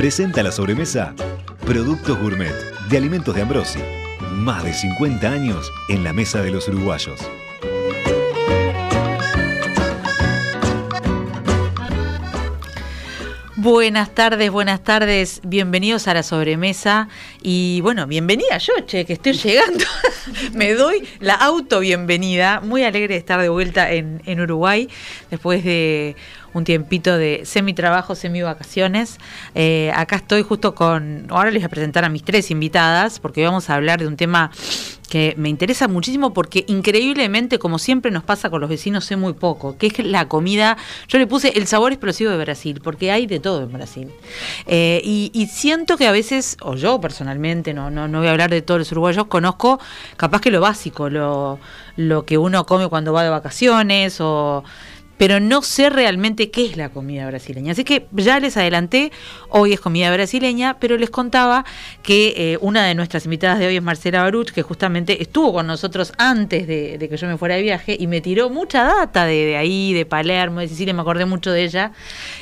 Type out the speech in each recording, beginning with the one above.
Presenta la sobremesa Productos Gourmet de Alimentos de Ambrosi. Más de 50 años en la mesa de los uruguayos. Buenas tardes, buenas tardes, bienvenidos a la sobremesa y bueno, bienvenida yo, che, que estoy llegando. Me doy la auto bienvenida, muy alegre de estar de vuelta en, en Uruguay después de un tiempito de semi-trabajo, semi-vacaciones. Eh, acá estoy justo con, ahora les voy a presentar a mis tres invitadas porque vamos a hablar de un tema que me interesa muchísimo porque increíblemente, como siempre nos pasa con los vecinos, sé muy poco, que es la comida, yo le puse el sabor explosivo de Brasil, porque hay de todo en Brasil. Eh, y, siento que a veces, o yo personalmente, no, no, no voy a hablar de todos los uruguayos, conozco capaz que lo básico, lo, lo que uno come cuando va de vacaciones o pero no sé realmente qué es la comida brasileña. Así que ya les adelanté, hoy es comida brasileña, pero les contaba que eh, una de nuestras invitadas de hoy es Marcela Baruch, que justamente estuvo con nosotros antes de, que yo me fuera de viaje y me tiró mucha data de, ahí, de Palermo, de Sicilia, me acordé mucho de ella,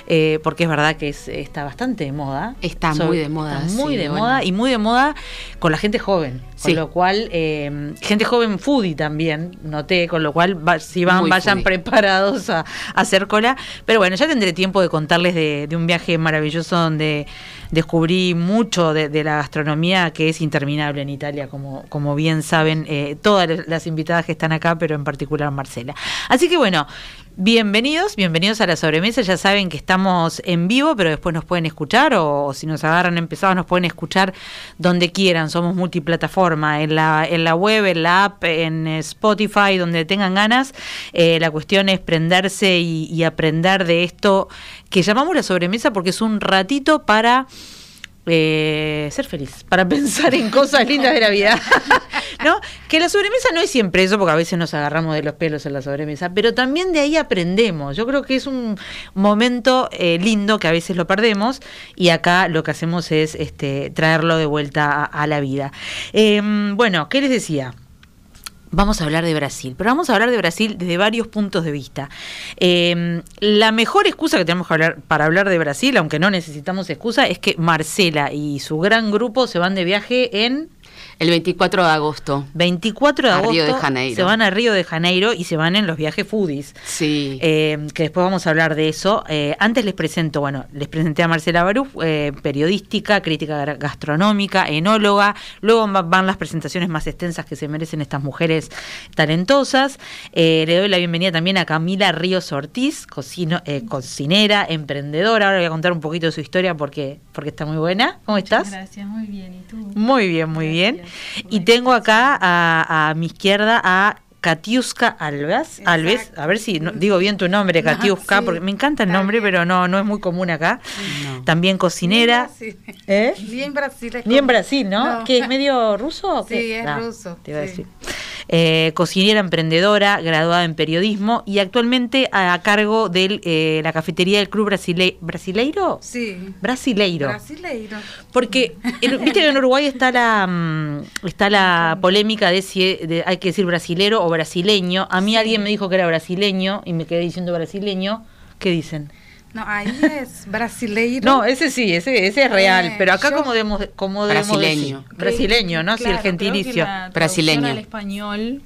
eh, porque es verdad que está bastante de moda. Está muy de moda. muy de moda y muy de moda con la gente joven. Con lo cual, eh, gente joven foodie también, noté, con lo cual si van, vayan preparados a, hacer cola. Pero bueno, ya tendré tiempo de contarles de, un viaje maravilloso donde descubrí mucho de, la gastronomía que es interminable en Italia, como, como bien saben eh, todas las invitadas que están acá, pero en particular Marcela. Así que bueno, Bienvenidos, bienvenidos a la sobremesa. Ya saben que estamos en vivo, pero después nos pueden escuchar o, si nos agarran empezados nos pueden escuchar donde quieran. Somos multiplataforma, en la, en la web, en la app, en Spotify, donde tengan ganas. Eh, la cuestión es prenderse y aprender de esto que llamamos la sobremesa porque es un ratito para eh, ser feliz, para pensar en cosas lindas de la vida. ¿No? Que la sobremesa no es siempre eso, porque a veces nos agarramos de los pelos en la sobremesa, pero también de ahí aprendemos. Yo creo que es un momento eh, lindo que a veces lo perdemos y acá lo que hacemos es este, traerlo de vuelta a, la vida. Em, bueno, ¿qué les decía? Vamos a hablar de Brasil, pero vamos a hablar de Brasil desde varios puntos de vista. Em, la mejor excusa que tenemos que hablar, para hablar de Brasil, aunque no necesitamos excusa, es que Marcela y su gran grupo se van de viaje en el 24 de agosto. 24 de agosto. Río de Janeiro. Se van a Río de Janeiro y se van en los viajes foodies. Sí. Eh, que después vamos a hablar de eso. Eh, antes les presento, bueno, les presenté a Marcela Barú, eh, periodística, crítica gastronómica, enóloga. Luego van las presentaciones más extensas que se merecen estas mujeres talentosas. le doy la bienvenida también a Camila Ríos Ortiz, cocinera, emprendedora. Ahora voy a contar un poquito de su historia porque, porque está muy buena. ¿Cómo estás? Gracias, muy bien. ¿Y tú? Muy bien, muy bien. Y tengo acá a, mi izquierda a Katiuska Alves, Alves, a ver si digo bien tu nombre, Katiuska, porque me encanta el nombre, pero no, no es muy común acá. También cocinera. ¿Eh? Ni en Brasil. Ni en Brasil, ¿no? ¿Que es medio ruso? Sí, es ruso. Te iba a decir. Eh, cocinera emprendedora, graduada en periodismo y actualmente a, cargo de eh, la cafetería del Club Brasile Brasileiro. Sí. Brasileiro. Brasileiro. Porque, viste que en Uruguay está la mm, está la polémica de si hay que decir brasilero o brasileño. A mí alguien me dijo que era brasileño y me quedé diciendo brasileño. ¿Qué dicen? No, ahí es brasileiro. No, ese sí, ese, ese es real, eh, pero acá como debemos, como brasileño. brasileño, ¿no? si el gentilicio. brasileño. al español,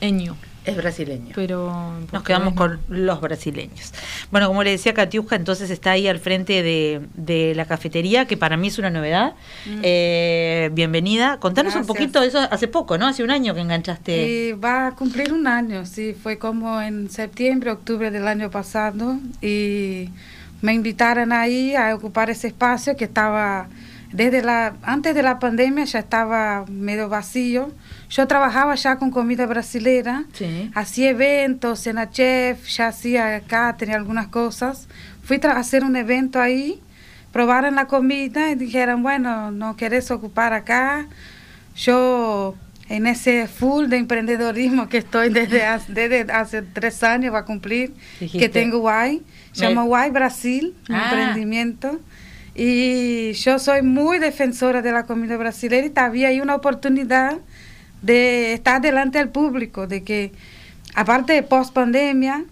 eño. Es brasileño. Pero nos quedamos con los brasileños. Bueno, como le decía Katiuska, entonces está ahí al frente de, la cafetería, que para mí es una novedad. Mm. Eh, bienvenida. Contanos un poquito de eso hace poco, ¿no? Hace un año que enganchaste. va a cumplir un año, sí. Fue como en septiembre, octubre del año pasado. Y me invitaron ahí a ocupar ese espacio que estaba desde la antes de la pandemia ya estaba medio vacío yo trabajaba ya con comida brasilera, hacía eventos, cena chef, ya hacía acá, tenía algunas cosas. Fui a hacer un evento ahí, probaran la comida y dijeran, bueno, no querés ocupar acá. Yo en ese full de emprendedorismo que estoy desde hace, desde hace tres años, va a cumplir, que tengo Guay, se llama Guay Brasil, ah. emprendimiento. Y yo soy muy defensora de la comida brasileña y todavía hay una oportunidad de estar delante del público, de que aparte de post pandemia,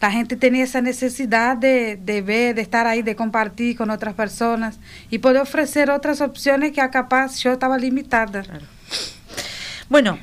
la gente tenía esa necesidad de, de, ver, de estar ahí, de compartir con otras personas y poder ofrecer otras opciones que a capaz yo estaba limitada. Bueno,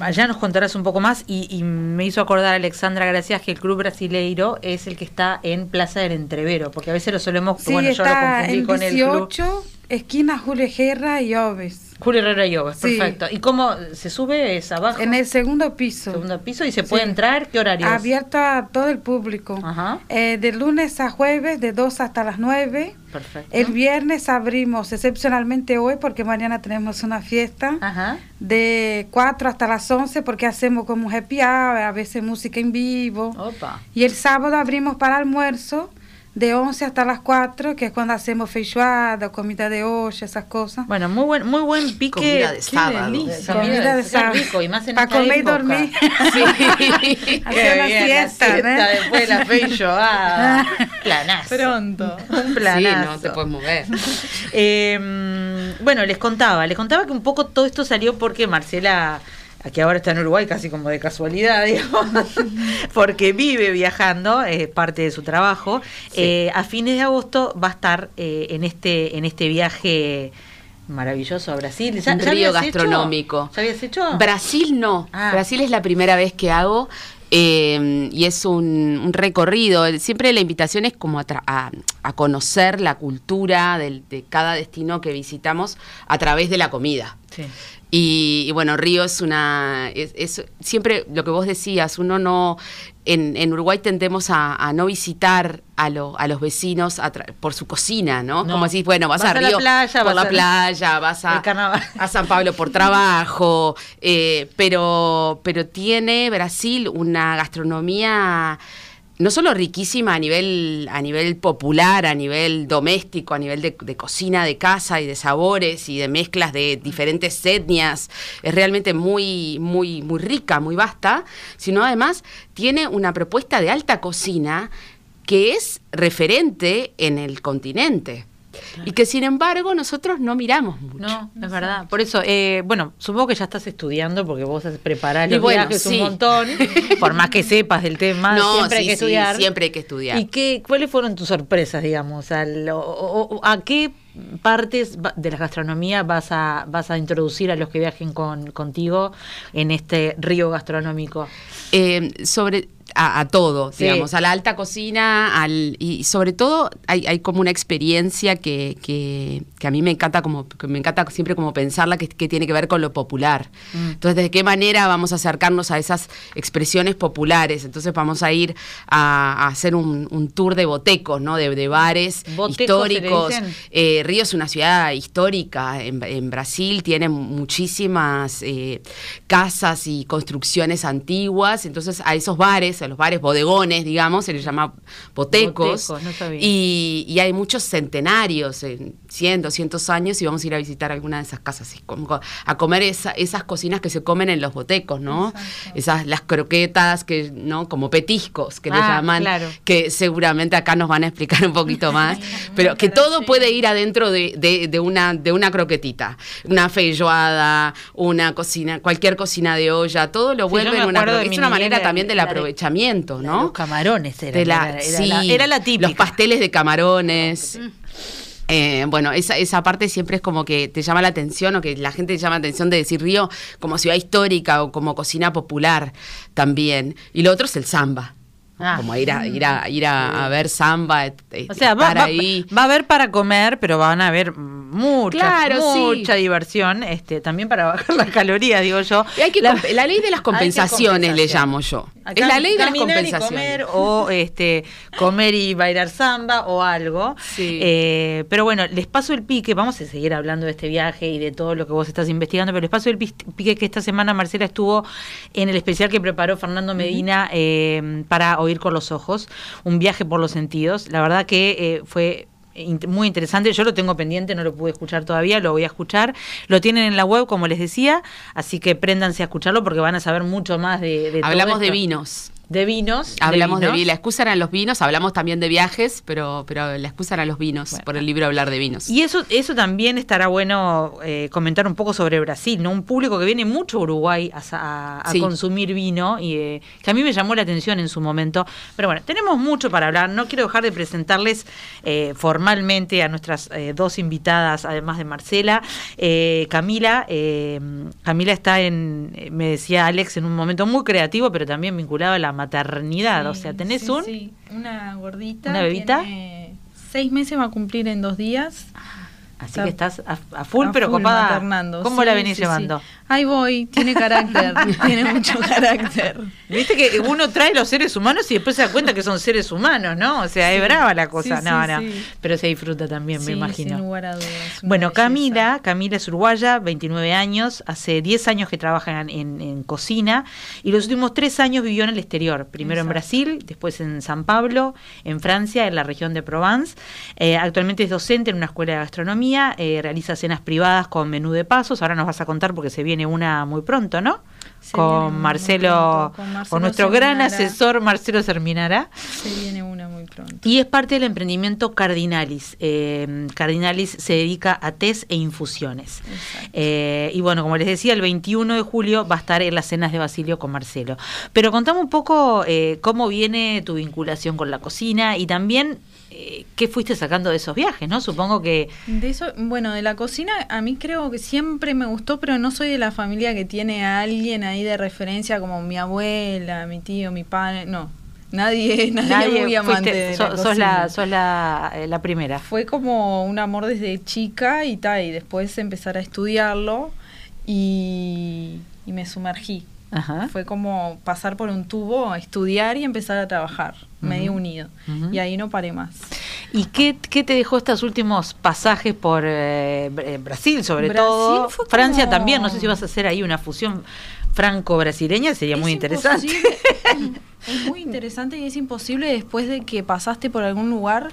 allá nos contarás un poco más y, me hizo acordar Alexandra Gracias que el Club Brasileiro es el que está en Plaza del Entrevero, porque a veces lo solemos, sí, bueno, yo lo confundí con el club. esquina Julio Guerra y Oves. Julio Herrera Yoga, perfecto. ¿Y cómo se sube? ¿Es abajo? En el segundo piso. Segundo piso y se puede entrar, ¿qué horario? Abierto a todo el público. Ajá. Eh, de lunes a jueves, de 2 hasta las 9. Perfecto. El viernes abrimos, excepcionalmente hoy, porque mañana tenemos una fiesta, Ajá. de 4 hasta las 11, porque hacemos como happy hour, a veces música en vivo. Opa. Y el sábado abrimos para almuerzo de 11 hasta las 4, que es cuando hacemos feijoada, comida de olla, esas cosas. Bueno, muy buen muy buen pique. Comida de sábado. Comida de sábado. Rico, y más en Para comer y dormir. Sí. Hacer una siesta, la después de la feijoada. planazo. Pronto. Un planazo. Sí, no te puedes mover. eh, bueno, les contaba, les contaba que un poco todo esto salió porque Marcela aquí ahora está en Uruguay casi como de casualidad, digamos, porque vive viajando, es parte de su trabajo. Eh, a fines de agosto va a estar eh, en este en este viaje maravilloso a Brasil. ¿Ya, río gastronómico. ¿Ya habías hecho? Brasil no. Ah. Brasil es la primera vez que hago. Eh, y es un, recorrido. Siempre la invitación es como a, conocer la cultura de cada destino que visitamos a través de la comida. Sí. Y, bueno, Río es una. Es, siempre lo que vos decías, uno no. En, Uruguay tendemos a, no visitar a, a los vecinos por su cocina, ¿no? Como decís, bueno, vas, a Río playa, por la playa, vas a, a, San Pablo por trabajo, eh, pero, pero tiene Brasil una gastronomía no solo riquísima a nivel, a nivel popular, a nivel doméstico, a nivel de, cocina de casa y de sabores y de mezclas de diferentes etnias, es realmente muy, muy, muy rica, muy vasta, sino además tiene una propuesta de alta cocina que es referente en el continente. Y que sin embargo nosotros no miramos mucho. No, es verdad. Por eso, eh, bueno, supongo que ya estás estudiando porque vos preparás los bueno, viajes un montón, por más que sepas del tema, siempre hay que estudiar. siempre hay que estudiar. ¿Y qué, cuáles fueron tus sorpresas, digamos? ¿A qué partes de la gastronomía vas a, vas a introducir a los que viajen con, contigo en este río gastronómico? Eh, sobre a, todo, digamos, a la alta cocina, al, y sobre todo hay, hay como una experiencia que, que, a mí me encanta como me encanta siempre como pensarla que, tiene que ver con lo popular. Mm. Entonces, ¿de qué manera vamos a acercarnos a esas expresiones populares? Entonces vamos a ir a, hacer un, tour de botecos, ¿no? De, bares históricos. Eh, Río es una ciudad histórica en, Brasil, tiene muchísimas eh, casas y construcciones antiguas, entonces a esos bares a los bares bodegones, digamos, se les llama botecos. y, hay muchos centenarios, en 100, 200 años, y vamos a ir a visitar alguna de esas casas, a comer esas cocinas que se comen en los botecos, ¿no? Esas, las croquetas, que, ¿no? Como petiscos, que le ah, llaman, que seguramente acá nos van a explicar un poquito más, pero que todo puede ir adentro de, una, de una croquetita, una feijoada, una cocina, cualquier cocina de olla, todo lo vuelve en una Es una manera también del aprovechamiento ¿no? Los camarones era, la, era, la, típica. Los pasteles de camarones. Eh, bueno, esa, esa parte siempre es como que te llama la atención o que la gente te llama la atención de decir Río como ciudad histórica o como cocina popular también. Y lo otro es el samba. Ah. Como ir a, ir a, ir a, ver samba, o sea, va, ahí. Va, a haber para comer, pero van a haber mucha, mucha diversión, este, también para bajar las calorías, digo yo. hay que la, ley de las compensaciones le llamo yo. Es la ley de las compensaciones. comer o este, comer y bailar samba o algo. Eh, pero bueno, les paso el pique, vamos a seguir hablando de este viaje y de todo lo que vos estás investigando, pero les paso el pique que esta semana Marcela estuvo en el especial que preparó Fernando Medina eh, para oír con los ojos, un viaje por los sentidos. La verdad que eh, fue muy interesante. Yo lo tengo pendiente, no lo pude escuchar todavía, lo voy a escuchar. Lo tienen en la web, como les decía, así que préndanse a escucharlo porque van a saber mucho más de, de Hablamos de vinos. De vinos. Hablamos de, vinos. La excusa eran los vinos, hablamos también de viajes, pero, pero la excusa eran los vinos, por el libro hablar de vinos. Y eso, eso también estará bueno eh, comentar un poco sobre Brasil, ¿no? Un público que viene mucho a Uruguay a, consumir vino y eh, que a mí me llamó la atención en su momento. Pero bueno, tenemos mucho para hablar. No quiero dejar de presentarles eh, formalmente a nuestras dos invitadas, además de Marcela. Camila, Camila está en, me decía Alex, en un momento muy creativo, pero también vinculado a la maternidad. o sea, tenés un... Sí, una gordita. ¿Una bebita? Tiene seis meses va a cumplir en dos días. Así que estás a, full, pero copada. ¿Cómo la venís llevando? Ahí voy, tiene carácter, tiene mucho carácter. Viste que uno trae los seres humanos y después se da cuenta que son seres humanos, ¿no? O sea, es brava la cosa. no, no. Pero se disfruta también, me imagino. Sin lugar a dudas, bueno, Camila, Camila es uruguaya, 29 años, hace 10 años que trabaja en, cocina y los últimos 3 años vivió en el exterior. Primero en Brasil, después en San Pablo, en Francia, en la región de Provence. Eh, actualmente es docente en una escuela de gastronomía, eh, realiza cenas privadas con menú de pasos. Ahora nos vas a contar porque se viene viene una muy pronto, ¿no? Con Marcelo, con nuestro gran asesor Marcelo Serminara. Se viene una muy pronto. Y es parte del emprendimiento Cardinalis. Eh, Cardinalis se dedica a test e infusiones. Eh, y bueno, como les decía, el 21 de julio va a estar en las cenas de Basilio con Marcelo. Pero contame un poco eh, cómo viene tu vinculación con la cocina y también eh, ¿qué fuiste sacando de esos viajes, no? Supongo que... De eso, bueno, de la cocina a mí creo que siempre me gustó, pero no soy de la familia que tiene a alguien ahí de referencia como mi abuela, mi tío, mi padre, no. Nadie, nadie, muy amante de la sos, la, sos la, eh, la, primera. Fue como un amor desde chica y tal, y después empezar a estudiarlo y, y me sumergí. Fue como pasar por un tubo, estudiar y empezar a trabajar, medio unido. Y ahí no paré más. ¿Y qué, te dejó estos últimos pasajes por eh, Brasil, sobre todo? Francia también, no sé si vas a hacer ahí una fusión franco-brasileña, sería muy interesante. es muy interesante y es imposible después de que pasaste por algún lugar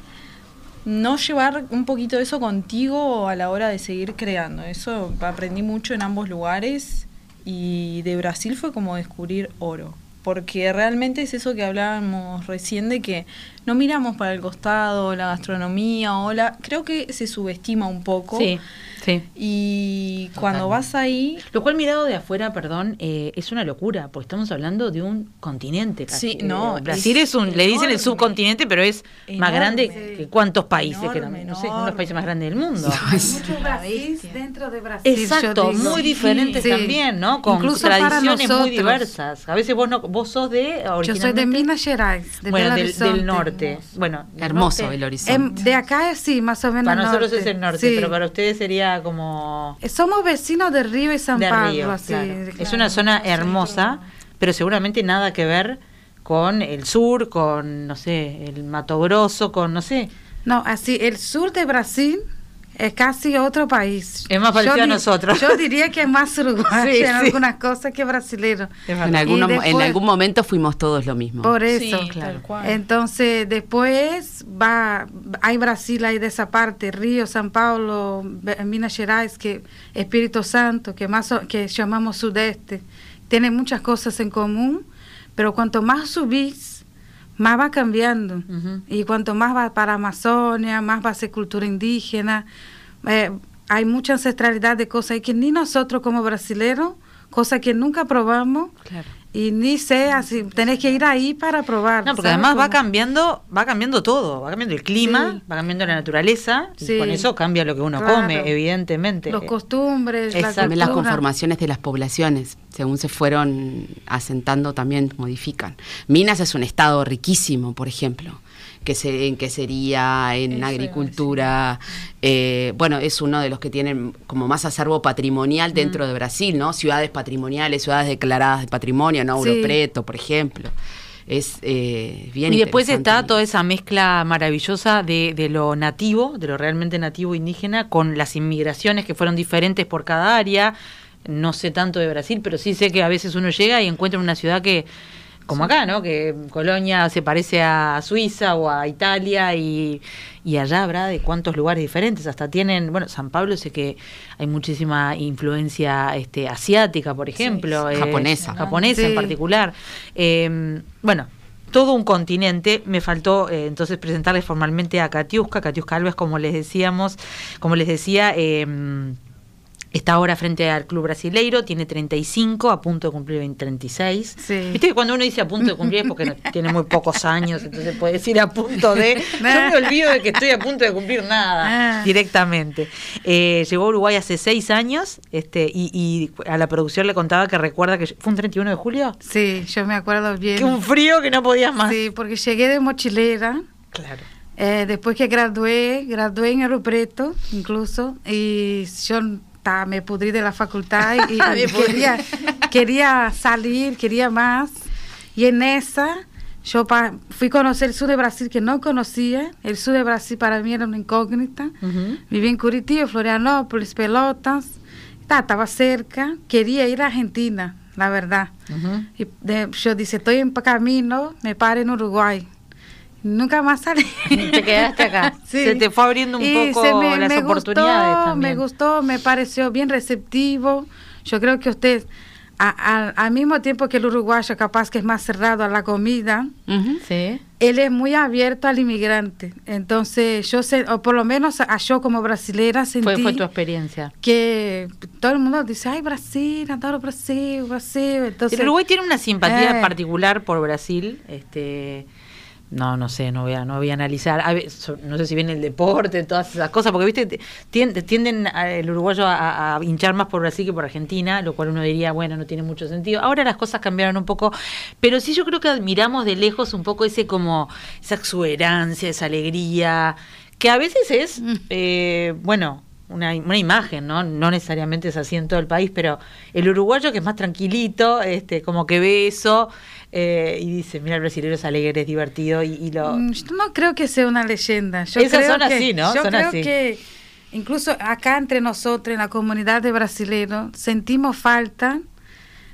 no llevar un poquito de eso contigo a la hora de seguir creando. Eso aprendí mucho en ambos lugares y de Brasil fue como descubrir oro, porque realmente es eso que hablábamos recién de que no miramos para el costado, la gastronomía o la... Creo que se subestima un poco. Sí Sí. Y cuando vas ahí... Lo cual mirado de afuera, perdón, eh, es una locura, porque estamos hablando de un continente. Casi. Sí, no. Brasil es, un, le dicen el subcontinente, pero es más grande que cuántos países, que no, sé, uno de los países más grandes del mundo. Brasil dentro de Brasil. Exacto, muy diferentes también, ¿no? Con tradiciones muy diversas. A veces vos no, vos sos de Yo soy de Minas Gerais, de bueno, del, norte. Bueno, hermoso el horizonte. Em, de acá sí, más o menos. Para nosotros es el norte, pero para ustedes sería como... Somos vecinos de Río y San Pablo, Es una zona hermosa, pero seguramente nada que ver con el sur, con, no sé, el Mato Grosso, con, no sé. No, así, el sur de Brasil es casi otro país. Es más parecido a nosotros. Yo diría que es más uruguayo en algunas cosas que brasileño. En, en algún momento fuimos todos lo mismo. Por eso. claro. Entonces, después va, hay Brasil ahí de esa parte, Río, San Paulo, Minas Gerais, que Espíritu Santo, que más que llamamos sudeste, tiene muchas cosas en común, pero cuanto más subís, más va cambiando. Y cuanto más va para Amazonia, más va a ser cultura indígena. Eh, hay mucha ancestralidad de cosas que ni nosotros como brasileros, cosas que nunca probamos. Y ni sé, así, tenés que ir ahí para probar. No, porque además va cambiando, va cambiando todo, va cambiando el clima, va cambiando la naturaleza, y con eso cambia lo que uno come, evidentemente. Los costumbres, también las conformaciones de las poblaciones, según se fueron asentando, también modifican. Minas es un estado riquísimo, por ejemplo que se, en qué sería, en agricultura. Eh, bueno, es uno de los que tienen como más acervo patrimonial dentro de Brasil, ¿no? Ciudades patrimoniales, ciudades declaradas de patrimonio, ¿no? Preto, por ejemplo. Es eh, bien Y después está toda esa mezcla maravillosa de, de lo nativo, de lo realmente nativo indígena, con las inmigraciones que fueron diferentes por cada área. No sé tanto de Brasil, pero sí sé que a veces uno llega y encuentra una ciudad que como acá, ¿no? Que Colonia se parece a Suiza o a Italia y, y allá habrá de cuántos lugares diferentes. Hasta tienen, bueno, San Pablo sé que hay muchísima influencia este, asiática, por ejemplo. Eh, japonesa. Japonesa en particular. Eh, bueno, todo un continente. Me faltó eh, entonces presentarles formalmente a Katiuska, Katiuska Alves, como les decíamos, como les decía, eh, Está ahora frente al club brasileiro, tiene 35, a punto de cumplir 36. Sí. Viste que cuando uno dice a punto de cumplir es porque tiene muy pocos años, entonces puede decir a punto de... Yo me olvido de que estoy a punto de cumplir nada ah. directamente. Eh, llegó a Uruguay hace seis años este, y, a la producción le contaba que recuerda que fue un 31 de julio. Sí, yo me acuerdo bien. Que un frío que no podías más. Sí, porque llegué de mochilera. Claro. Eh, después que gradué, gradué en Aeropreto incluso, y yo me pudrí de la facultad y, quería, quería salir, quería más. Y en esa yo fui a conocer el sur de Brasil que no conocía. El sur de Brasil para mí era una incógnita. Viví en Curitiba, Florianópolis, Pelotas. estaba cerca. Quería ir a Argentina, la verdad. y yo dije, estoy en camino, me paro en Uruguay. Nunca más salí. Te quedaste acá. Se te fue abriendo un poco me, las oportunidades gustó, Me gustó, me pareció bien receptivo. Yo creo que usted, al mismo tiempo que el uruguayo capaz que es más cerrado a la comida, sí. él es muy abierto al inmigrante. Entonces, yo sé, o por lo menos yo como brasilera sentí... Fue, fue tu experiencia. Que todo el mundo dice, ay, Brasil, adoro Brasil, Brasil. Entonces, el Uruguay tiene una simpatía eh. particular por Brasil, este no, no sé, no voy a, no voy a analizar. no sé si viene el deporte, todas esas cosas, porque viste, tienden, el uruguayo a, hinchar más por Brasil que por Argentina, lo cual uno diría, bueno, no tiene mucho sentido. Ahora las cosas cambiaron un poco, pero sí yo creo que admiramos de lejos un poco ese como, esa exuberancia, esa alegría, que a veces es, mm. eh, bueno, una, una, imagen, ¿no? No necesariamente es así en todo el país, pero el uruguayo que es más tranquilito, este, como que ve eso eh, y dice, mira, el brasileño es alegre, es divertido y, lo... Mm, yo no creo que sea una leyenda. Yo Esas son así, ¿no? Yo creo que incluso acá entre nosotros, en la comunidad de brasileños, sentimos falta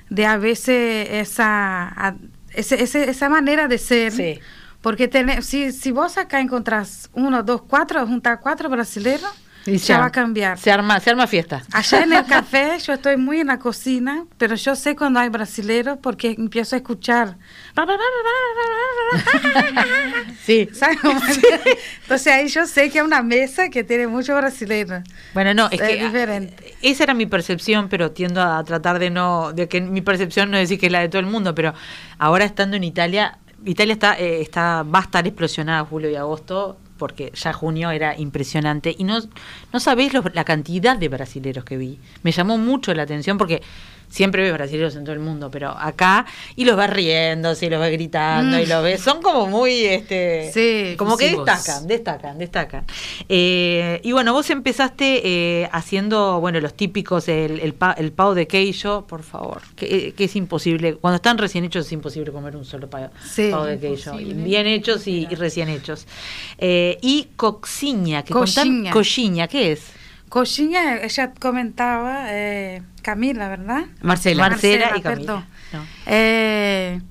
de a veces esa, esa manera de ser. Sí. Porque si, si vos acá encontrás uno, dos, cuatro, juntar cuatro brasileños, ya, va a cambiar. Se arma, se arma fiesta. Allá en el café yo estoy muy en la cocina, pero yo sé cuando hay brasileros porque empiezo a escuchar. sí. Entonces ahí yo sé que hay una mesa que tiene muchos brasileños. Bueno, no, es, que diferente. esa era mi percepción, pero tiendo a tratar de no, de que mi percepción no es decir que es la de todo el mundo, pero ahora estando en Italia, Italia está, eh, está, va a estar explosionada julio y agosto porque ya junio era impresionante y no, no sabéis la cantidad de brasileros que vi. Me llamó mucho la atención porque siempre ves brasileños en todo el mundo, pero acá, y los vas riendo, y los vas gritando, y mm. los ves, son como muy, este, sí, como que destacan, destacan, destacan. Eh, y bueno, vos empezaste eh, haciendo, bueno, los típicos, el, el, el pavo de queijo, por favor, que, es imposible, cuando están recién hechos es imposible comer un solo pavo, de queijo, bien hechos y, recién hechos. Eh, y coxiña, que coxiña, ¿qué es? Coxiña, ella comentaba, eh, Camila, ¿verdad? Marcela. Marcela, y Camila. Eh,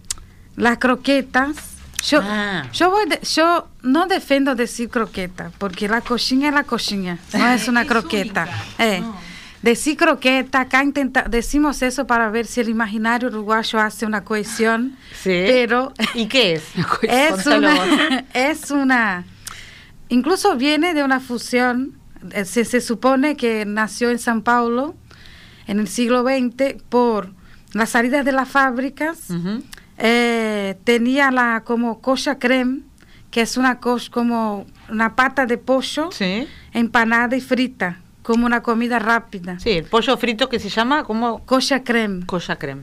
las croquetas. Yo, ah. yo, voy yo no defiendo decir croqueta, porque la coxinha es la coxinha, no es una croqueta. Eh, Decir croqueta, acá intenta, decimos eso para ver si el imaginario uruguayo hace una cohesión. Sí. Pero. ¿Y qué es? es, una, es una. Incluso viene de una fusión eh, se, supone que nació en San Paulo en el siglo XX por las salidas de las fábricas. Eh, tenía la como cocha creme, que es una como una pata de pollo empanada y frita, como una comida rápida. Sí, el pollo frito que se llama como cocha creme. Cocha creme.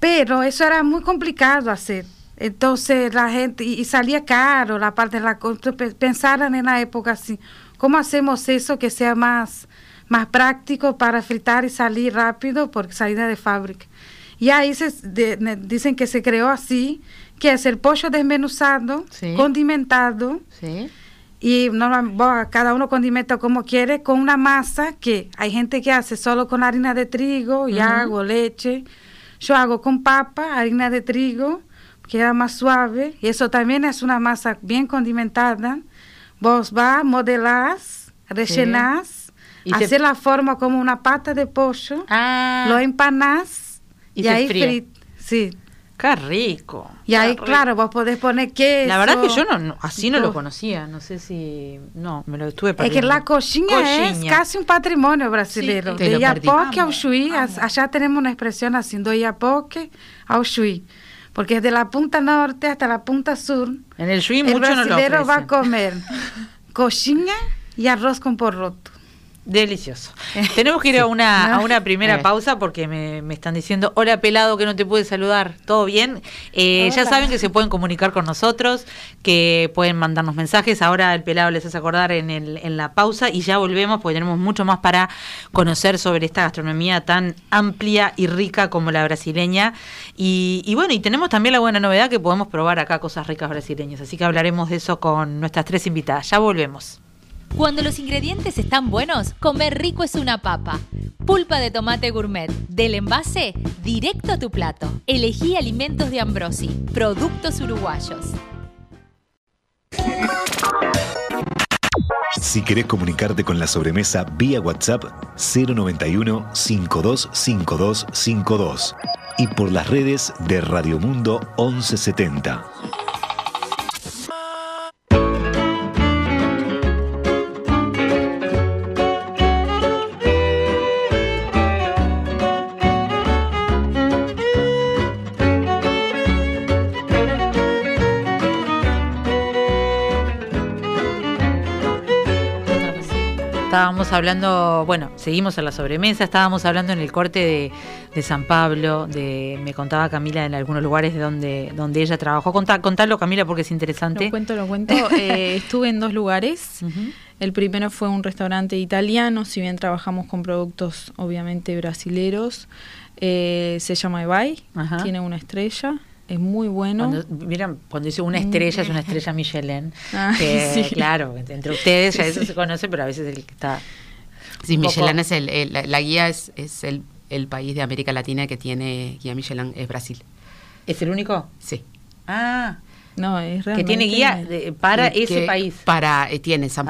Pero eso era muy complicado hacer. Entonces la gente, y, salía caro la parte de la pensaran en la época así, ¿Cómo hacemos eso que sea más, más práctico para fritar y salir rápido por salida de fábrica? Y ahí se, dicen que se creó así, que es el pollo desmenuzado, condimentado. Y no, cada uno condimenta como quiere, con una masa que hay gente que hace solo con harina de trigo y hago leche. Yo hago con papa, harina de trigo, queda más suave. Y eso también es una masa bien condimentada. Vos vas, modelás, rellenás, hacer la forma como una pata de pollo, ah. lo empanás y, ahí frit Sí, Qué rico. Y ahí, claro, vos podés poner queso. La verdad que yo no, así no lo conocía. No sé si. No, me lo estuve perdiendo. Es que la coxinha, es casi un patrimonio brasileño. de Iapoque al Chuy. Allá tenemos una expresión así: do Iapoque al Chuy. Porque es de la punta norte hasta la punta sur. En el Chuy mucho no lo va a comer coxinha y arroz con porroto. Delicioso. Tenemos que ir a una, a una primera pausa porque me, están diciendo, hola pelado que no te puede saludar, ¿todo bien? Eh, ya saben que se pueden comunicar con nosotros, que pueden mandarnos mensajes, ahora el pelado les hace acordar en, el, en la pausa y ya volvemos porque tenemos mucho más para conocer sobre esta gastronomía tan amplia y rica como la brasileña. Y, y bueno, y tenemos también la buena novedad que podemos probar acá cosas ricas brasileñas, así que hablaremos de eso con nuestras tres invitadas. Ya volvemos. Cuando los ingredientes están buenos, comer rico es una papa. Pulpa de tomate gourmet, del envase directo a tu plato. Elegí alimentos de Ambrosi, productos uruguayos. Si querés comunicarte con la sobremesa vía WhatsApp 091 525252 y por las redes de Radio Mundo 1170. Estábamos hablando, bueno, seguimos en la sobremesa, estábamos hablando en el corte de, San Pablo, de me contaba Camila en algunos lugares de donde, donde ella trabajó. Contá, contalo Camila porque es interesante. Lo cuento, lo cuento. Eh, estuve en dos lugares. El primero fue un restaurante italiano, si bien trabajamos con productos obviamente brasileros. Eh, se llama Ebay, tiene una estrella es muy bueno. Cuando, cuando dice una estrella, es una estrella Michelin. que, Claro, entre ustedes ya eso se conoce, pero a veces el que está. Sí, Michelin es el, la, guía es, es el, el, país de América Latina que tiene guía Michelin, es Brasil. ¿Es el único? Sí. Ah, no, es realmente... Que tiene guía para ese país. Para, eh, tiene San,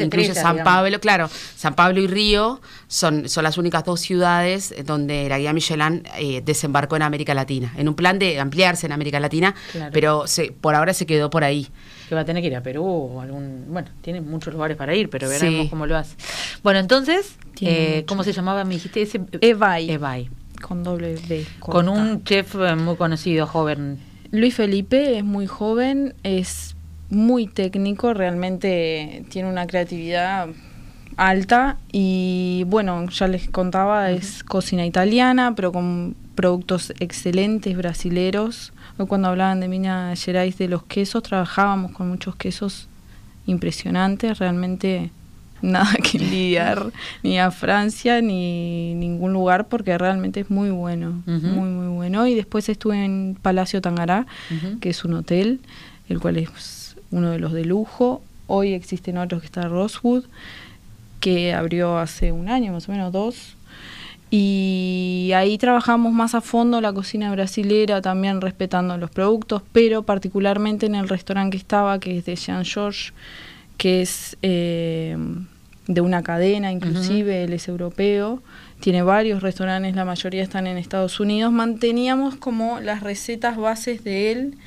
incluye San Pablo, claro, San Pablo y Río son, son las únicas dos ciudades donde la guía Michelin eh, desembarcó en América Latina, en un plan de ampliarse en América Latina, pero se, por ahora se quedó por ahí. Que va a tener que ir a Perú o algún... Bueno, tiene muchos lugares para ir, pero veremos cómo lo hace. Bueno, entonces, eh, ¿cómo se llamaba? Me dijiste ese... Evay. Evay. Con doble B. Con un chef muy conocido, joven Luis Felipe es muy joven, es muy técnico, realmente tiene una creatividad alta y bueno, ya les contaba, es cocina italiana, pero con productos excelentes brasileros. Hoy cuando hablaban de Minas Gerais de los quesos, trabajábamos con muchos quesos impresionantes, realmente nada que envidiar ni a Francia ni ningún lugar porque realmente es muy bueno, muy muy bueno. Y después estuve en Palacio Tangará, que es un hotel, el cual es uno de los de lujo. Hoy existen otros que está Rosewood, que abrió hace un año, más o menos dos. Y ahí trabajamos más a fondo la cocina brasilera, también respetando los productos, pero particularmente en el restaurante que estaba, que es de Jean Georges, que es eh, de una cadena, inclusive él es europeo, tiene varios restaurantes, la mayoría están en Estados Unidos, manteníamos como las recetas bases de él,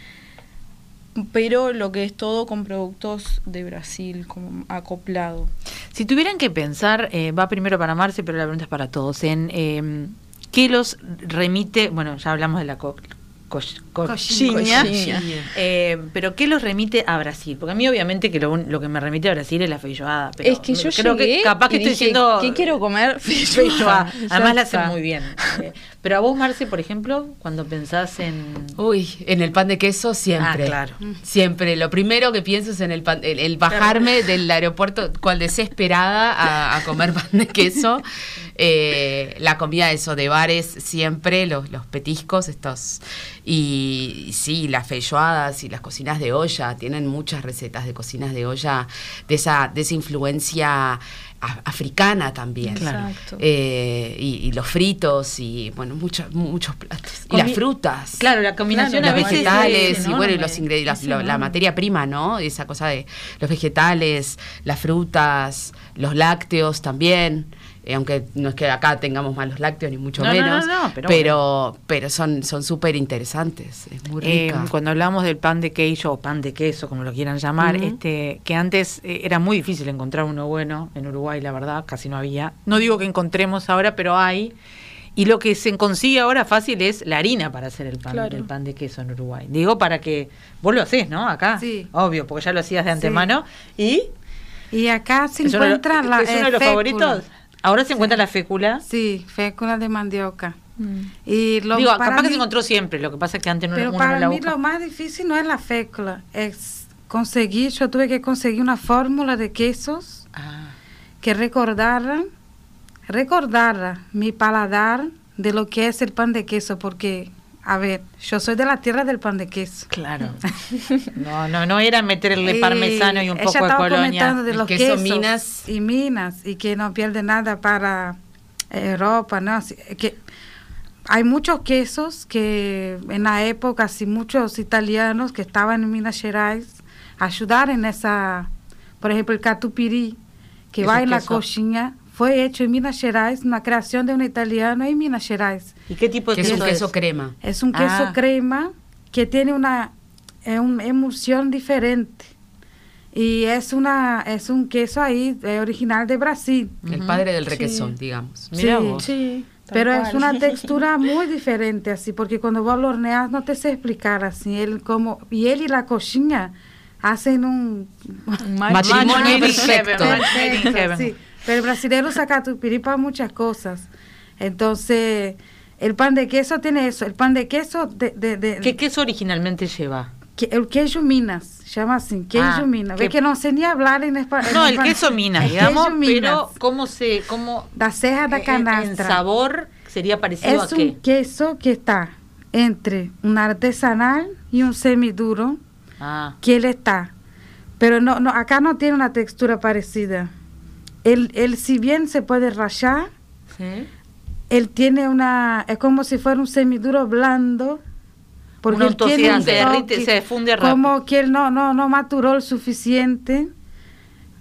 pero lo que es todo con productos de Brasil, como acoplado. Si tuvieran que pensar, eh, va primero para Marce, pero la pregunta es para todos, en eh, qué los remite, bueno, ya hablamos de la coxinha, eh, pero ¿qué los remite a Brasil? Porque a mí obviamente que lo, lo que me remite a Brasil es la feijoada. Pero es que yo creo que capaz que estoy diciendo... ¿Qué quiero comer? Feijoada. Además la hacen muy bien. Eh, pero a vos, Marce, por ejemplo, cuando pensás en... Uy, en el pan de queso siempre. Ah, claro. Siempre. Lo primero que pienso es en el pan, el, bajarme del aeropuerto cual desesperada a, comer pan de queso. Eh, la comida eso de bares siempre, los, los petiscos, estos y sí, las feijoadas y las cocinas de olla, tienen muchas recetas de cocinas de olla, de esa, de esa influencia africana también. Eh, y, los fritos y bueno, muchos muchos platos. y las frutas. Claro, la combinación de vegetales y bueno, los ingredientes, la, materia prima, ¿no? Esa cosa de los vegetales, las frutas, los lácteos también. Eh, aunque no es que acá tengamos malos lácteos ni mucho menos, pero, pero, son son súper interesantes, es muy eh, cuando hablamos del pan de queso o pan de queso, como lo quieran llamar, este que antes eh, era muy difícil encontrar uno bueno en Uruguay, la verdad, casi no había. No digo que encontremos ahora, pero hay. Y lo que se consigue ahora fácil es la harina para hacer el pan, el pan de queso en Uruguay. Digo para que vos lo hacés, ¿no? Acá. Sí. Obvio, porque ya lo hacías de antemano. Y y acá se encuentra la. ¿Es uno de los favoritos? Ahora se encuentra la fécula. Sí, fécula de mandioca. Mm. Y lo, Digo, capaz que se encontró siempre, lo que pasa es que antes no Pero para mí lo más difícil no es la fécula, es conseguir, yo tuve que conseguir una fórmula de quesos ah. que recordara, recordara mi paladar de lo que es el pan de queso, porque a ver, yo soy de la tierra del pan de queso. Claro. No, no, no era meterle parmesano y un poco de colonia. de los quesos minas y minas y que no pierde nada para Europa, ¿no? que hay muchos quesos que en la época, muchos italianos que estaban en Minas Gerais ayudar en esa, por ejemplo, el catupirí, que va en la cocina fue hecho en Minas Gerais, una creación de un italiano en Minas Gerais. ¿Y qué tipo de queso es? un queso crema. Es un queso ah. crema que tiene una, eh, emulsión diferente. Y es una es un queso ahí eh, original de Brasil. El padre del requesón, digamos. sí, sí. Pero es una textura muy diferente así, porque cuando vos lo horneas no te sé explicar así, él como y él y la cocina hacen un matrimonio perfecto. Sí. Pero el brasileño saca tu para muchas cosas. Entonces, el pan de queso tiene eso. El pan de queso... De, de, ¿Qué queso originalmente lleva? Que, el queso Minas, se llama así, queso ah, Minas. Ve que no sé ni hablar en español. No, el queso Minas, digamos, pero ¿cómo se...? Cómo, la ceja de canastra. En sabor sería parecido a qué? Es un queso que está entre un artesanal y un semiduro, ah. que él está. Pero no, no, acá no tiene una textura parecida. Él, si bien se puede rayar, él tiene una, es como si fuera un semiduro blando, porque él tiene se, derrite, se funde rápido. Como que él no, no, no maturó el suficiente,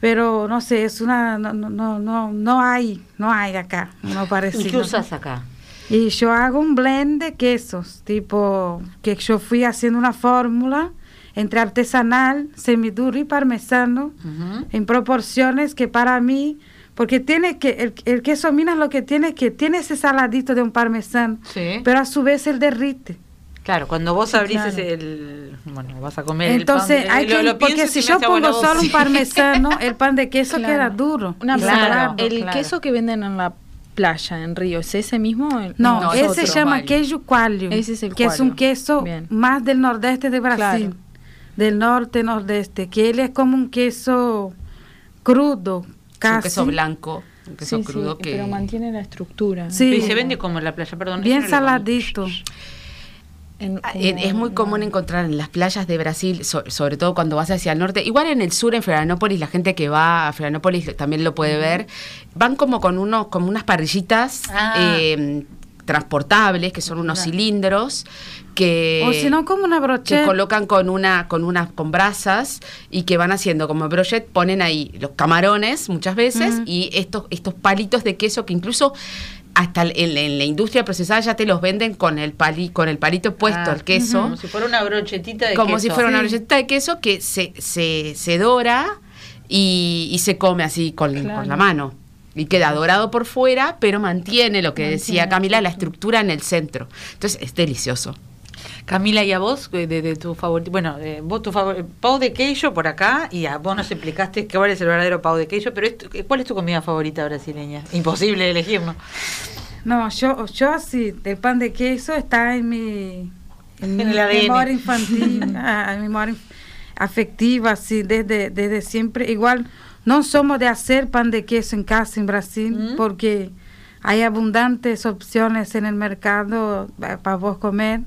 pero no sé, es una, no, no, no, no hay, no hay acá, no parece. ¿Y qué usas acá? Y yo hago un blend de quesos, tipo que yo fui haciendo una fórmula entre artesanal, semiduro y parmesano, en proporciones que para mí, porque tiene que, el, queso minas lo que tiene es que tiene ese saladito de un parmesano, pero a su vez el derrite. Claro, cuando vos abrís el, bueno, vas a comer Entonces, el pan, hay que, porque si yo pongo solo un parmesano, el pan de queso queda duro. claro, el queso que venden en la playa, en Río, ¿es ese mismo? No, ese se llama queijo coalho, que es un queso más del nordeste de Brasil del norte, nordeste, que él es como un queso crudo, casi. un queso blanco, un queso crudo que... Pero mantiene la estructura. Sí. Y se vende como en la playa, perdón. Bien saladito. Ah, es muy común encontrar en las playas de Brasil, sobre todo cuando vas hacia el norte, igual en el sur, en Florianópolis, la gente que va a Florianópolis también lo puede ver, van como con unos, como unas parrillitas ah. eh, transportables, que son unos cilindros, que o si no como una brochette que colocan con una con unas con brasas y que van haciendo como brochette ponen ahí los camarones muchas veces y estos estos palitos de queso que incluso hasta en, la industria procesada ya te los venden con el pali, con el palito puesto el queso. como si fuera una brochetita de como si fuera una brochetita de queso que se, se, se dora y, se come así con, con la mano y queda dorado por fuera, pero mantiene lo que decía Camila, la estructura en el centro. Entonces es delicioso. Camila, ¿y a vos, de, tu favorito? Bueno, vos tu favorito, pau de queijo por acá, y a vos nos explicaste cuál es el verdadero pau de queijo, pero ¿cuál es tu comida favorita brasileña? Imposible elegir, ¿no? No, yo, yo así, el pan de queso está en mi, en, mi memoria infantil, en mi memoria afectiva, así, desde, desde siempre. Igual, no somos de hacer pan de queso en casa en Brasil, mm. porque hay abundantes opciones en el mercado eh, para vos comer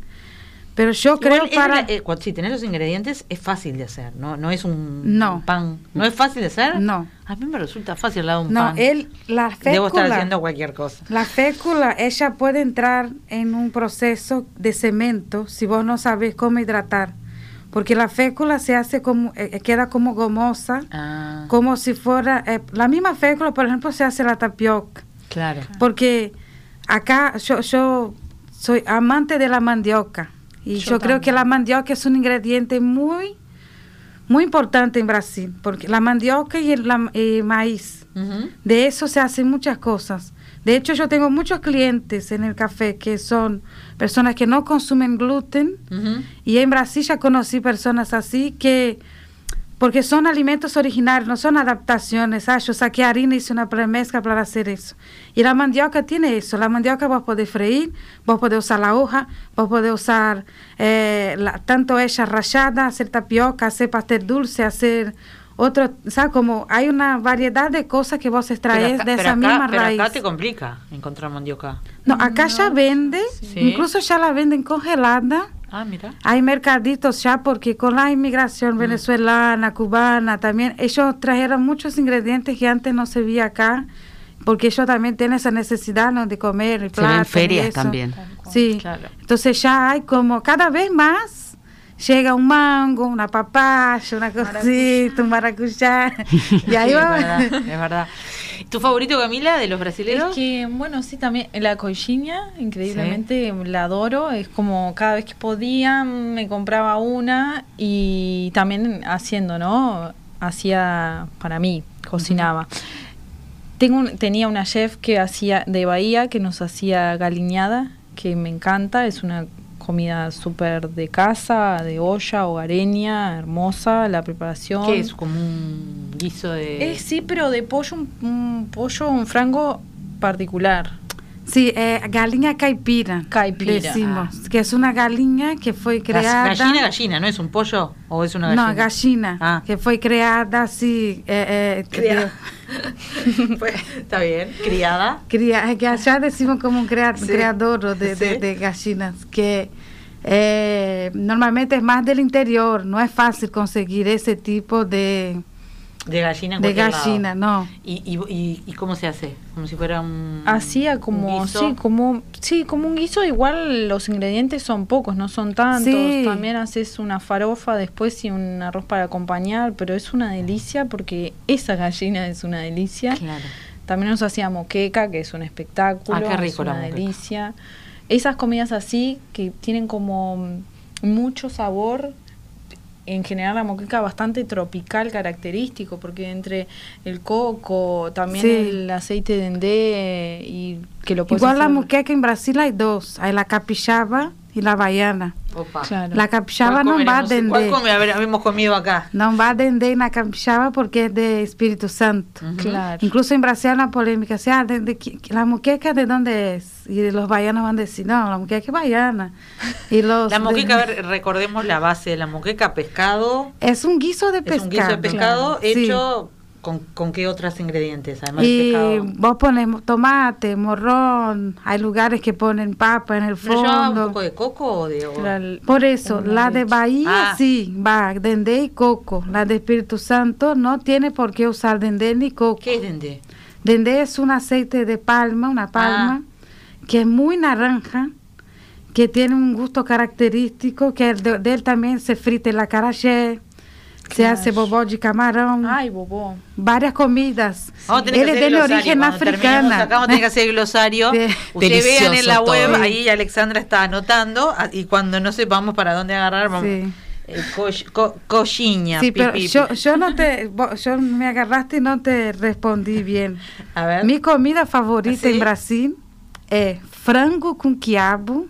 Pero yo creo para... Eh, si tenés los ingredientes es fácil de hacer, ¿no? No es un, pan. ¿No es fácil de hacer? No. A mí me resulta fácil lado un no, pan. No, él, la fécula... Debo estar haciendo cualquier cosa. La fécula, ella puede entrar en un proceso de cemento si vos no sabes cómo hidratar. Porque la fécula se hace como, eh, eh, queda como gomosa, ah. como si fuera... la misma fécula, por ejemplo, se hace la tapioca. Claro. Porque acá yo, yo soy amante de la mandioca y yo, creo que la mandioca es un ingrediente muy, muy importante en Brasil, porque la mandioca y el maíz, de eso se hacen muchas cosas. De hecho, yo tengo muchos clientes en el café que son personas que no consumen gluten y en Brasil ya conocí personas así que porque son alimentos originarios, no son adaptaciones. Ah, yo saqué harina y hice una premezcla para hacer eso. Y la mandioca tiene eso. La mandioca vos podés freír, vos podés usar la hoja, vos podés usar eh, tanto ella rallada, hacer tapioca, hacer pastel dulce, hacer otro, o sea, como hay una variedad de cosas que vos extraes de esa misma raíz. Pero acá te complica encontrar mandioca. No, acá ya vende, incluso ya la venden congelada Ah, mira. Hay mercaditos ya porque con la inmigración mm. venezolana, cubana, también ellos trajeron muchos ingredientes que antes no se veía acá, porque ellos también tienen esa necesidad de comer. Y se ven ferias también. Sí, entonces ya hay como cada vez más llega un mango, una papaya, una cosita, un maracuyá. y ahí va. Es verdad. ¿Tu favorito, Camila, de los brasileños? Es que, bueno, sí, también la coisinha, increíblemente la adoro. Es como cada vez que podía me compraba una y también haciendo, ¿no? Hacía para mí, cocinaba. Tengo tenía una chef que hacía de Bahía que nos hacía galiñada, que me encanta, es una comida súper de casa, de olla, hogareña, hermosa, la preparación. ¿Qué es? Como un guiso de... Eh, sí, pero de pollo, un, pollo, un frango particular. Sí, eh, gallina caipira. Caipira. Decimos, ah. que es una gallina que fue creada... Gallina, gallina, ¿no es un pollo o es una gallina? No, gallina, ah. que fue creada así... Eh, eh pues, está bien, criada. Cría, que allá decimos como un creador de, de, gallinas, que eh, normalmente es más del interior, no es fácil conseguir ese tipo de de gallina De gallina, no. ¿Y, y, y, cómo se hace? Como si fuera un. Hacía como, sí, como, sí, como un guiso. Igual los ingredientes son pocos, no son tantos. También haces una farofa después y un arroz para acompañar, pero es una delicia porque esa gallina es una delicia. Claro. También nos hacía moqueca, que es un espectáculo. Ah, qué rico es una delicia. Esas comidas así que tienen como mucho sabor en general la moqueca bastante tropical característico, porque entre el coco, también el aceite de dendé y que lo Igual la moqueca en Brasil hay dos, hay la capixaba y la baiana. La capixaba no va a dendé. ¿Cuál come? Habíamos comido acá. No va a dendé en la capixaba porque es de Espíritu Santo. Claro. Incluso en Brasil hay una polémica, o sea, de, la moqueca de dónde es? Y los baianos van a decir, no, la moqueca es baiana. Y los la moqueca, a ver, recordemos la base de la moqueca, pescado. Es un guiso de pescado. Es un guiso de pescado hecho ¿Con, qué otros ingredientes? Además y vos pones tomate, morrón, hay lugares que ponen papa en el fondo. ¿Pero un poco de coco o de Por eso, la de Bahía ah. sí, va, dendé y coco. La de Espíritu Santo no tiene por qué usar dendé ni coco. ¿Qué es dendé? Dendé es un aceite de palma, una palma, ah. que es muy naranja, que tiene un gusto característico, que de, él también se frita la carayé se hace bobó de camarón. Ay, bobó. Varias comidas. Él es de origen africano. Acá vamos a tener que hacer el glosario. Ustedes vean en la web, ahí Alexandra está anotando y cuando no sepamos para dónde agarrar, vamos. Sí. Eh, sí, pero yo, yo no te, yo me agarraste y no te respondí bien. A ver. Mi comida favorita en Brasil es frango con quiabo.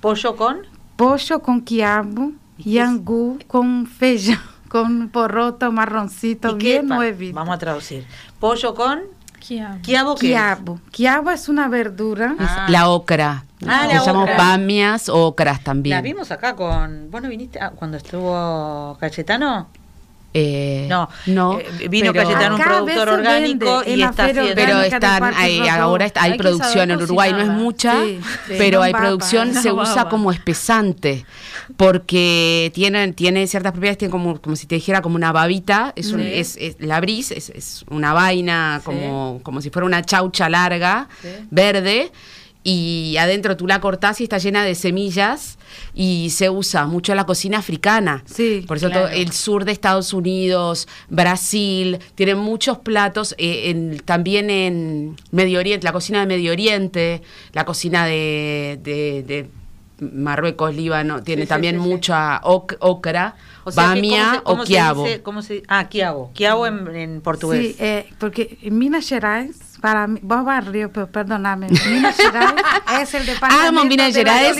¿Pollo con? Pollo con quiabo y angu con feijão, con porrota marroncito bien nuevito. Vamos a traducir. Pollo con quiabo. Quiabo, quiabo. es una verdura. Ah. La ocra. Ah, la llamamos pamias, ocras también. La vimos acá con. ¿Vos no viniste ah, cuando estuvo Cachetano? Eh, no, no. Eh, vino Cayetano, un productor orgánico y está haciendo. Pero están, hay, ahora hay, producción en Uruguay, no es mucha, pero hay producción, se usa como espesante, porque tiene, tiene ciertas propiedades, tiene como, como si te dijera como una babita, es, un, es, la bris, es, es, una vaina como, como si fuera una chaucha larga, verde y adentro tú la cortás y está llena de semillas y se usa mucho en la cocina africana. Sí, Por eso todo el sur de Estados Unidos, Brasil, tienen muchos platos, eh, también en Medio Oriente, la cocina de Medio Oriente, la cocina de, Marruecos, Líbano, tiene también mucha ocra, bamia o quiabo. ah, quiabo, quiabo en, portugués. Sí, eh, porque en Minas Gerais para mí, vos barrio, pero perdóname, Minas Gerais es el departamento ah, Minas Gerais,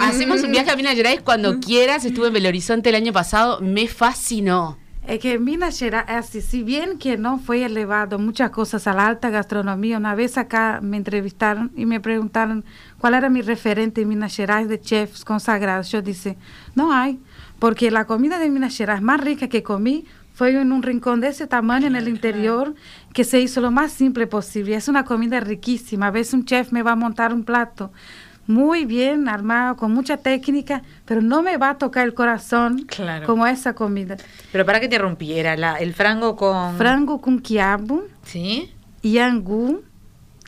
hacemos un viaje a Minas Gerais cuando quieras, estuve en Belo Horizonte el año pasado, me fascinó. Es que Minas Gerais, así, si bien que no fue elevado muchas cosas a la alta gastronomía, una vez acá me entrevistaron y me preguntaron cuál era mi referente en Minas Gerais de chefs consagrados. Yo dije, no hay, porque la comida de Minas Gerais más rica que comí fue en un rincón de ese tamaño en el interior que se hizo lo más simple posible. Es una comida riquísima. A veces un chef me va a montar un plato muy bien armado, con mucha técnica, pero no me va a tocar el corazón como esa comida. Pero para que te rompiera, la, el frango con... Frango con quiabo. Sí. Y angú.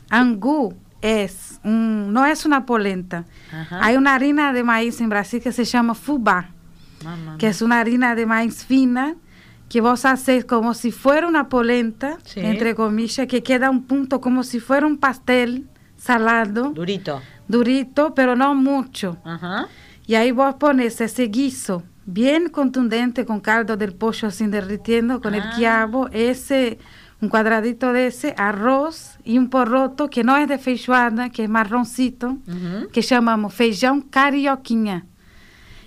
Angú es, no es una polenta. Hay una harina de maíz en Brasil que se llama fubá, que es una harina de maíz fina que vos haces como si fuera una polenta, entre comillas, que queda un punto como si fuera un pastel salado. Durito. Durito, pero no mucho. Y ahí vos pones ese guiso bien contundente con caldo del pollo sin derritiendo, con el ah. quiabo, ese, un cuadradito de ese, arroz y un porroto que no es de feijoada, que es marroncito, que llamamos feijão carioquinha.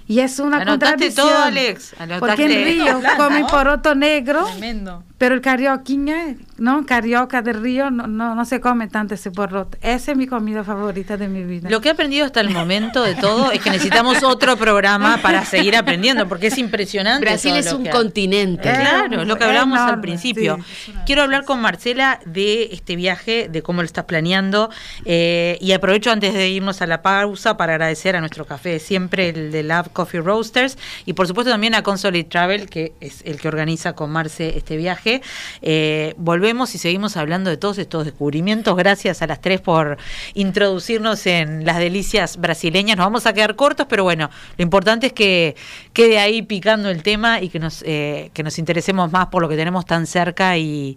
Y es una Anotaste contradicción. todo, Alex. Porque en Río comen poroto negro, Tremendo. Pero el carioquiña, ¿no? Carioca de Río, no, no, se come tanto ese poroto. Esa es mi comida favorita de mi vida. Lo que he aprendido hasta el momento de todo es que necesitamos otro programa para seguir aprendiendo, porque es impresionante. Brasil es un continente. claro, es lo que hablábamos al principio. Quiero hablar con Marcela de este viaje, de cómo lo estás planeando, eh, y aprovecho antes de irnos a la pausa para agradecer a nuestro café, siempre el de Love Coffee Roasters y por supuesto también a Consolid Travel, que es el que organiza con Marce este viaje. Eh, volvemos y seguimos hablando de todos estos descubrimientos. Gracias a las tres por introducirnos en las delicias brasileñas. Nos vamos a quedar cortos, pero bueno, lo importante es que quede ahí picando el tema y que nos, eh, que nos interesemos más por lo que tenemos tan cerca y,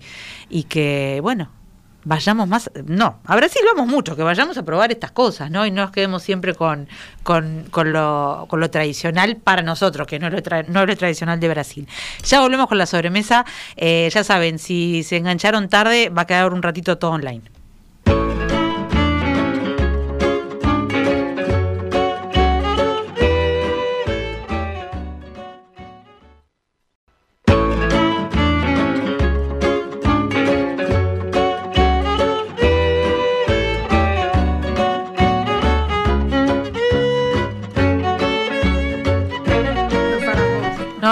y que, bueno, vayamos más, no, a Brasil vamos mucho, que vayamos a probar estas cosas, ¿no? Y no nos quedemos siempre con, con, con, lo, con lo tradicional para nosotros, que no es lo, no es lo tradicional de Brasil. Ya volvemos con la sobremesa, eh, ya saben, si se engancharon tarde, va a quedar un ratito todo online.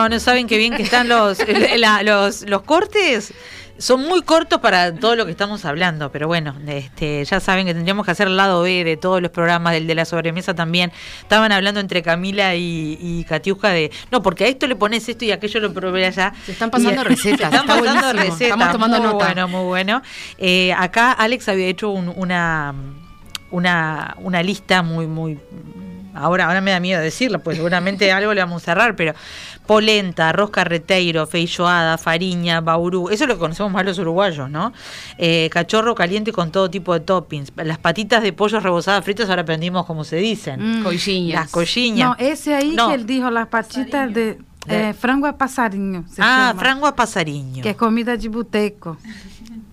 No, saben qué bien que están los, los, los cortes son muy cortos para todo lo que estamos hablando, pero bueno, este, ya saben que tendríamos que hacer el lado B de todos los programas, del de la sobremesa también. Estaban hablando entre Camila y, y de, no, porque a esto le pones esto y aquello lo probé allá. Se están pasando recetas. Se están pasando recetas. Estamos tomando muy nota. bueno, muy bueno. Eh, acá Alex había hecho una, una, una lista muy, muy ahora, ahora me da miedo decirlo, pues seguramente algo le vamos a cerrar, pero polenta, arroz carreteiro, feijoada, fariña, baurú, eso es lo que conocemos más los uruguayos, ¿no? Eh, cachorro caliente con todo tipo de toppings, las patitas de pollo rebozadas fritas, ahora aprendimos cómo se dicen. Mm. Las colliñas. No, ese ahí que él dijo, las patitas de... Eh, frango a pasariño. ah, frango a pasariño. Que es comida de buteco.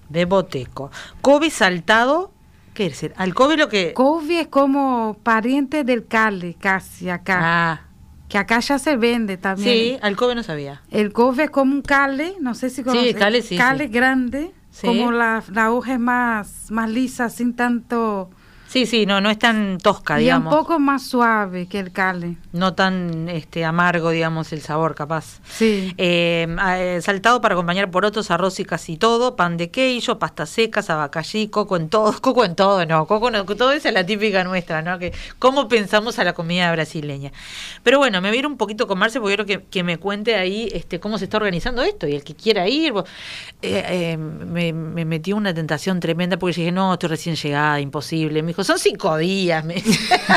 De boteco. Kobe saltado ¿Qué es el Alcobe lo que...? Es como pariente del cale, casi acá. Ah. Que acá ya se vende también. Sí, alcobe no sabía. El Kobe es como un cale, no sé si conoces. Sí, cale sí. Cale grande, como la, la hoja es más, más lisa, sin tanto... Sí, sí, no, no es tan tosca, digamos. Y un poco más suave que el Cali. No tan este amargo, digamos, el sabor, capaz. Sí. Eh, eh, saltado para acompañar por otros arroz y casi todo, pan de queijo, pastas secas, abacallí, coco en todo, coco en todo, no, coco no, todo esa es la típica nuestra, ¿no? Que cómo pensamos a la comida brasileña. Pero bueno, me voy a ir un poquito con Marce porque quiero que, que me cuente ahí este cómo se está organizando esto y el que quiera ir. Eh, me, me metió una tentación tremenda porque dije, no, estoy recién llegada, imposible. Me dijo, son cinco días. Me...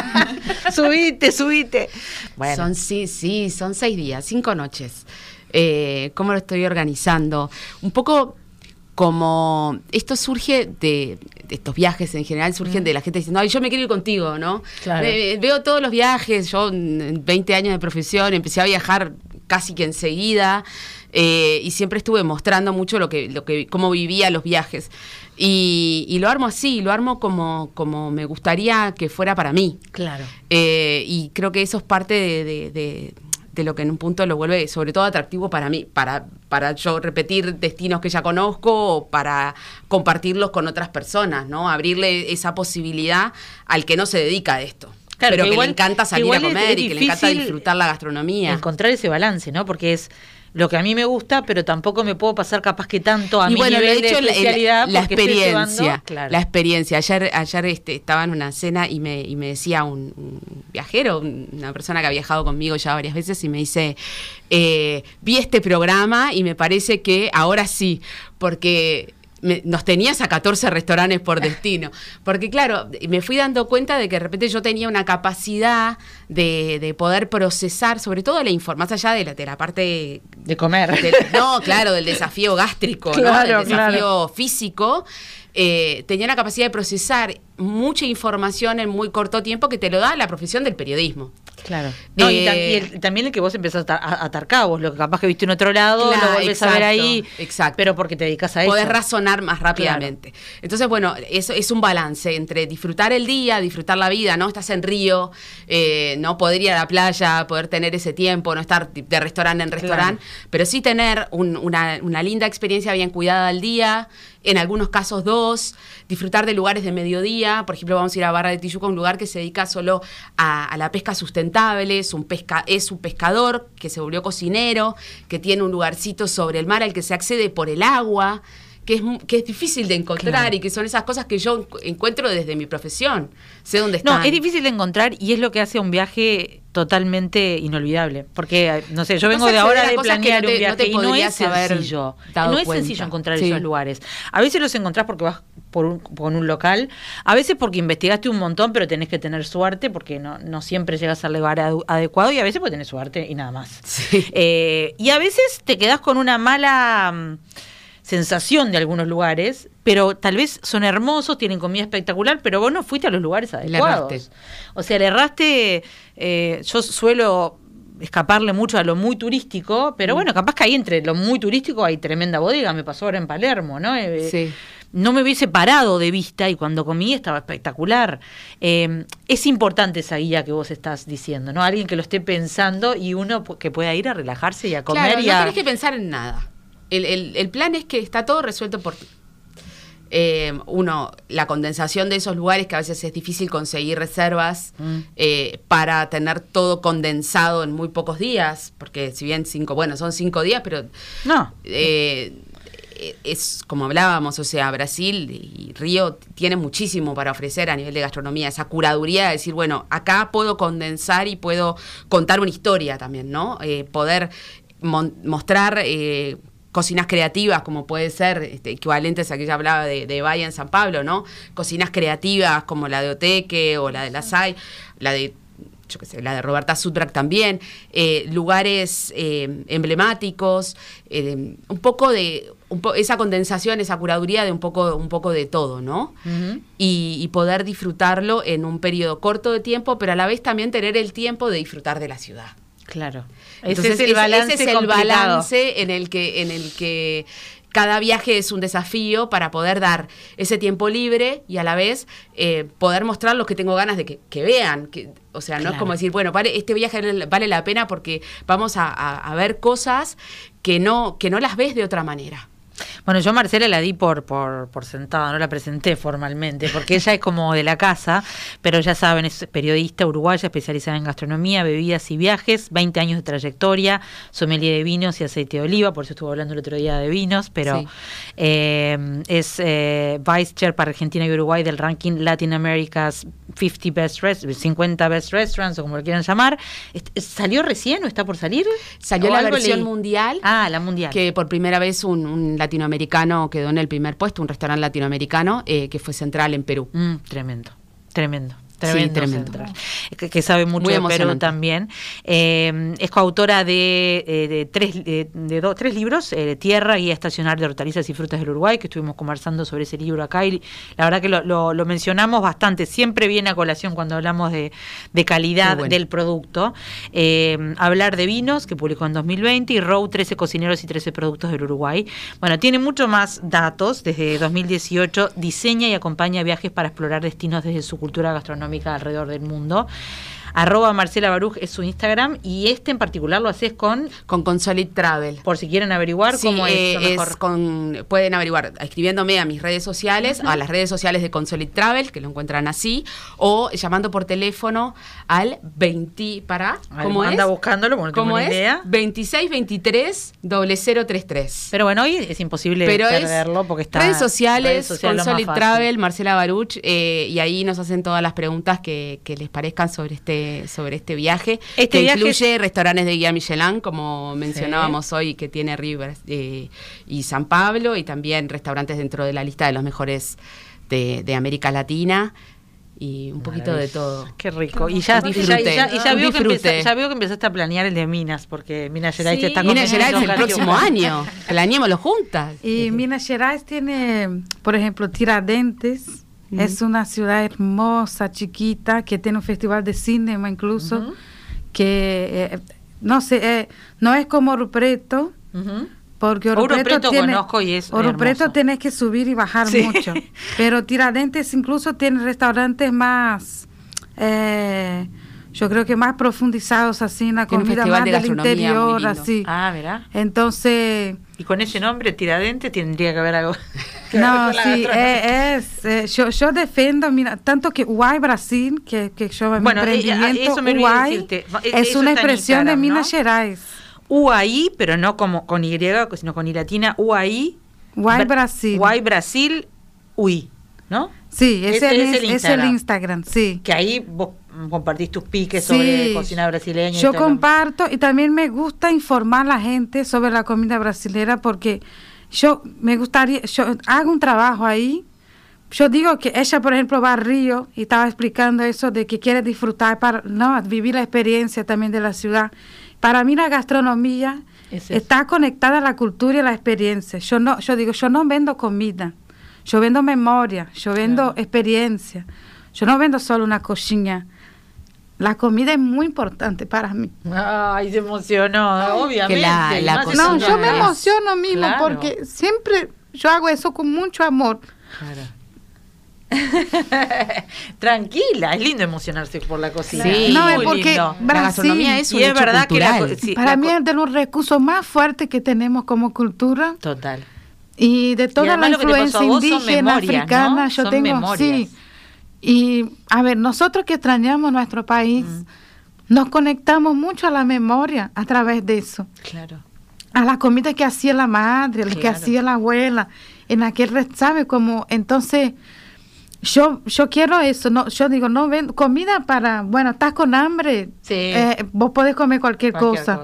subite, subite. Bueno. Son, sí, sí, son seis días, cinco noches. Eh, ¿Cómo lo estoy organizando? Un poco como esto surge de, estos viajes en general surgen mm. de la gente diciendo, ay, yo me quiero ir contigo, ¿no? veo todos los viajes, yo en 20 años de profesión empecé a viajar casi que enseguida eh, y siempre estuve mostrando mucho lo que, lo que, cómo vivía los viajes. Y, lo armo así, lo armo como, como me gustaría que fuera para mí. Claro. Eh, y creo que eso es parte de, lo que en un punto lo vuelve sobre todo atractivo para mí, para, para yo repetir destinos que ya conozco o para compartirlos con otras personas, ¿no? Abrirle esa posibilidad al que no se dedica a esto. Pero que, le encanta salir a comer y que le encanta disfrutar la gastronomía. Encontrar ese balance, ¿no? Porque es lo que a mí me gusta, pero tampoco me puedo pasar capaz que tanto a mi bueno, nivel de especialidad la, experiencia, la experiencia. Ayer, ayer este, estaba en una cena y me, y me decía un, viajero, una persona que ha viajado conmigo ya varias veces y me dice, eh, vi este programa y me parece que ahora sí, porque nos tenías a 14 restaurantes por destino. Porque claro, me fui dando cuenta de que de repente yo tenía una capacidad de, poder procesar, sobre todo la información, más allá de la, de la parte... De comer. no, claro, del desafío gástrico, del desafío físico. Eh, tenía la capacidad de procesar mucha información en muy corto tiempo que te lo da la profesión del periodismo. Claro. y, eh, también el que vos empezás a, atar cabos, lo que capaz que viste en otro lado, lo volvés a ver ahí. Exacto. Pero porque te dedicas a eso. Podés razonar más rápidamente. Entonces, bueno, eso es un balance entre disfrutar el día, disfrutar la vida, ¿no? Estás en Río, eh, no poder ir a la playa, poder tener ese tiempo, no estar de restaurante en restaurante, pero sí tener una, una linda experiencia bien cuidada al día, en algunos casos dos, disfrutar de lugares de mediodía, por ejemplo, vamos a ir a Barra de Tijuca, un lugar que se dedica solo a, la pesca sustentable, es un, pesca, es un pescador que se volvió cocinero, que tiene un lugarcito sobre el mar al que se accede por el agua, que es, que es difícil de encontrar y que son esas cosas que yo encuentro desde mi profesión. Sé dónde están. No, es difícil de encontrar y es lo que hace un viaje totalmente inolvidable. Porque, no sé, yo vengo de ahora de planear un viaje y no es sencillo. No es sencillo encontrar esos lugares. A veces los encontrás porque vas por un, por un local, a veces porque investigaste un montón, pero tenés que tener suerte porque no, no siempre llegas al lugar adecuado y a veces porque tenés suerte y nada más. Eh, y a veces te quedás con una mala mm, sensación de algunos lugares, pero tal vez son hermosos, tienen comida espectacular, pero vos no fuiste a los lugares adecuados. O sea, le erraste, eh, yo suelo escaparle mucho a lo muy turístico, pero mm. bueno, capaz que ahí entre lo muy turístico hay tremenda bodega, me pasó ahora en Palermo, ¿no? Eh, sí. No me hubiese parado de vista y cuando comí estaba espectacular. Eh, es importante esa guía que vos estás diciendo, ¿no? Alguien que lo esté pensando y uno que pueda ir a relajarse y a comer. y no tenés que pensar en nada. El, plan es que está todo resuelto por ti. Eh, uno, la condensación de esos lugares, que a veces es difícil conseguir reservas mm. eh, para tener todo condensado en muy pocos días, porque si bien cinco, bueno, son cinco días, pero no. Eh, es como hablábamos, o sea, Brasil y Río tienen muchísimo para ofrecer a nivel de gastronomía, esa curaduría de decir, bueno, acá puedo condensar y puedo contar una historia también, ¿no? poder mostrar cocinas creativas, como puede ser este, equivalentes a que ya hablaba de, de Bahía en San Pablo, ¿no? Cocinas creativas como la de Oteque o la de La Sai, la de yo qué sé, la de Roberta Sutrak también, eh, lugares eh, emblemáticos, eh, un poco de esa condensación, esa curaduría de un poco, un poco de todo, ¿no? y, y, poder disfrutarlo en un periodo corto de tiempo, pero a la vez también tener el tiempo de disfrutar de la ciudad. Claro. Ese es el balance, en el que, en el que cada viaje es un desafío para poder dar ese tiempo libre y a la vez eh, poder mostrar lo que tengo ganas de que, vean. Que, o sea, no es como decir, bueno, vale, este viaje vale la pena porque vamos a, ver cosas que no, que no las ves de otra manera. Bueno, yo a Marcela la di por, por, por sentada, no la presenté formalmente, porque ella es como de la casa, pero ya saben, es periodista uruguaya especializada en gastronomía, bebidas y viajes, 20 años de trayectoria, sommelier de vinos y aceite de oliva, por eso estuvo hablando el otro día de vinos, pero eh, es eh, vice chair para Argentina y Uruguay del ranking Latin America's 50 Best Restaurants, 50 Best Restaurants, o como lo quieran llamar. ¿Salió recién o está por salir? Salió la versión mundial. Ah, la mundial. Que por primera vez un, un latinoamericano quedó en el primer puesto, un restaurante latinoamericano eh, que fue central en Perú. Mm, tremendo, tremendo. Tremendo, Que, sabe mucho de Perú también. Eh, es coautora de, eh, de tres, de, tres libros, eh, Tierra, Guía Estacional de Hortalizas y Frutas del Uruguay, que estuvimos conversando sobre ese libro acá y la verdad que lo, lo, mencionamos bastante. Siempre viene a colación cuando hablamos de, calidad del producto. hablar de vinos, que publicó en 2020, y Row, 13 cocineros y 13 productos del Uruguay. Bueno, tiene mucho más datos. Desde 2018 diseña y acompaña viajes para explorar destinos desde su cultura gastronómica alrededor del mundo. Arroba Marcela Baruch es su Instagram y este en particular lo haces con... Con Consolid Travel. Por si quieren averiguar cómo es. Eh, con, pueden averiguar escribiéndome a mis redes sociales, a las redes sociales de Consolid Travel, que lo encuentran así, o llamando por teléfono al 20 para... ¿Cómo anda buscándolo, porque ¿Cómo es? idea. 2623 0033. Pero bueno, hoy es imposible perderlo porque está... Redes sociales, Consolid Travel, Marcela Baruch, eh, y ahí nos hacen todas las preguntas que les parezcan sobre este sobre, este viaje, este que incluye restaurantes de guía Michelin, como mencionábamos hoy, que tiene Rivers eh, y San Pablo, y también restaurantes dentro de la lista de los mejores de, América Latina y un poquito de todo. Qué rico. Y ya, y ya, veo que ya, veo que empezaste a planear el de Minas, porque Minas Gerais sí. está Minas Gerais el próximo año. Planeémoslo juntas. Y Minas Gerais tiene, por ejemplo, Tiradentes es una ciudad hermosa, chiquita, que tiene un festival de cinema incluso, que eh, no sé, eh, no es como Rupreto, porque Rupreto, tiene, conozco y es tienes que subir y bajar mucho, pero Tiradentes incluso tiene restaurantes más... Eh, yo creo que más profundizados así en la comida más del interior, así. Ah, ¿verdad? Entonces... Y con ese nombre, Tiradentes, tendría que haber algo... no, sí, eh, es, eh, yo, yo defiendo, mira, tanto que UAI Brasil, que, que yo bueno, mi eh, emprendimiento, UAI, es una expresión de Minas Gerais. UAI, pero no como con Y, sino con I latina, UAI. UAI Brasil. UAI Brasil, UI, ¿no? Sí, ese, es, el es, el Instagram, sí. Que ahí vos compartís tus piques sobre cocina brasileña. Yo comparto y también me gusta informar a la gente sobre la comida brasileña porque yo me gustaría, yo hago un trabajo ahí. Yo digo que ella, por ejemplo, va a Río y estaba explicando eso de que quiere disfrutar, para no vivir la experiencia también de la ciudad. Para mí la gastronomía está conectada a la cultura y a la experiencia. Yo no, yo digo, yo no vendo comida, yo vendo memoria, yo vendo experiencia. Yo no vendo solo una cocina. La comida es muy importante para mí. Ay, se emocionó, obviamente. no, yo me emociono mismo porque siempre yo hago eso con mucho amor. Claro. Tranquila, es lindo emocionarse por la cocina. Sí, no, es porque la gastronomía es, y es verdad que para mí es de los recursos más fuertes que tenemos como cultura. Total. Y de toda la influencia indígena, africana, yo tengo, sí, y a ver, nosotros que extrañamos nuestro país, nos conectamos mucho a la memoria a través de eso. Claro. A la comida que hacía la madre, la que hacía la abuela, en aquel, ¿sabe? Como, entonces, yo, yo quiero eso, no, yo digo, no ven, comida para, bueno, estás con hambre, eh, vos podés comer cualquier, cosa.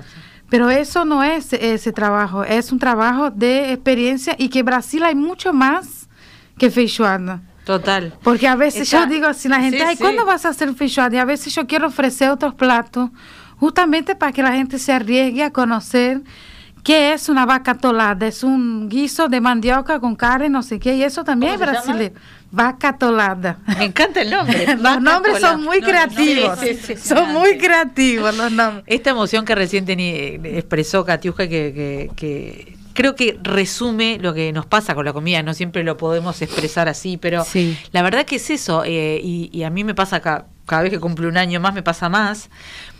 Pero eso no es ese trabajo, es un trabajo de experiencia y que Brasil hay mucho más que feijoada. Total. Porque a veces yo digo, si la gente, ay, ¿cuándo vas a hacer feijoada? Y a veces yo quiero ofrecer otros platos, justamente para que la gente se arriesgue a conocer qué es una vaca tolada. Es un guiso de mandioca con carne, no sé qué, y eso también es brasileño. Vaca tolada. Me encanta el nombre. los nombres son muy creativos. son muy creativos los nombres. Esta emoción que recién expresó Katiuska que, que creo que resume lo que nos pasa con la comida, no siempre lo podemos expresar así, pero la verdad que es eso, eh, y, a mí me pasa cada vez que cumple un año más, me pasa más,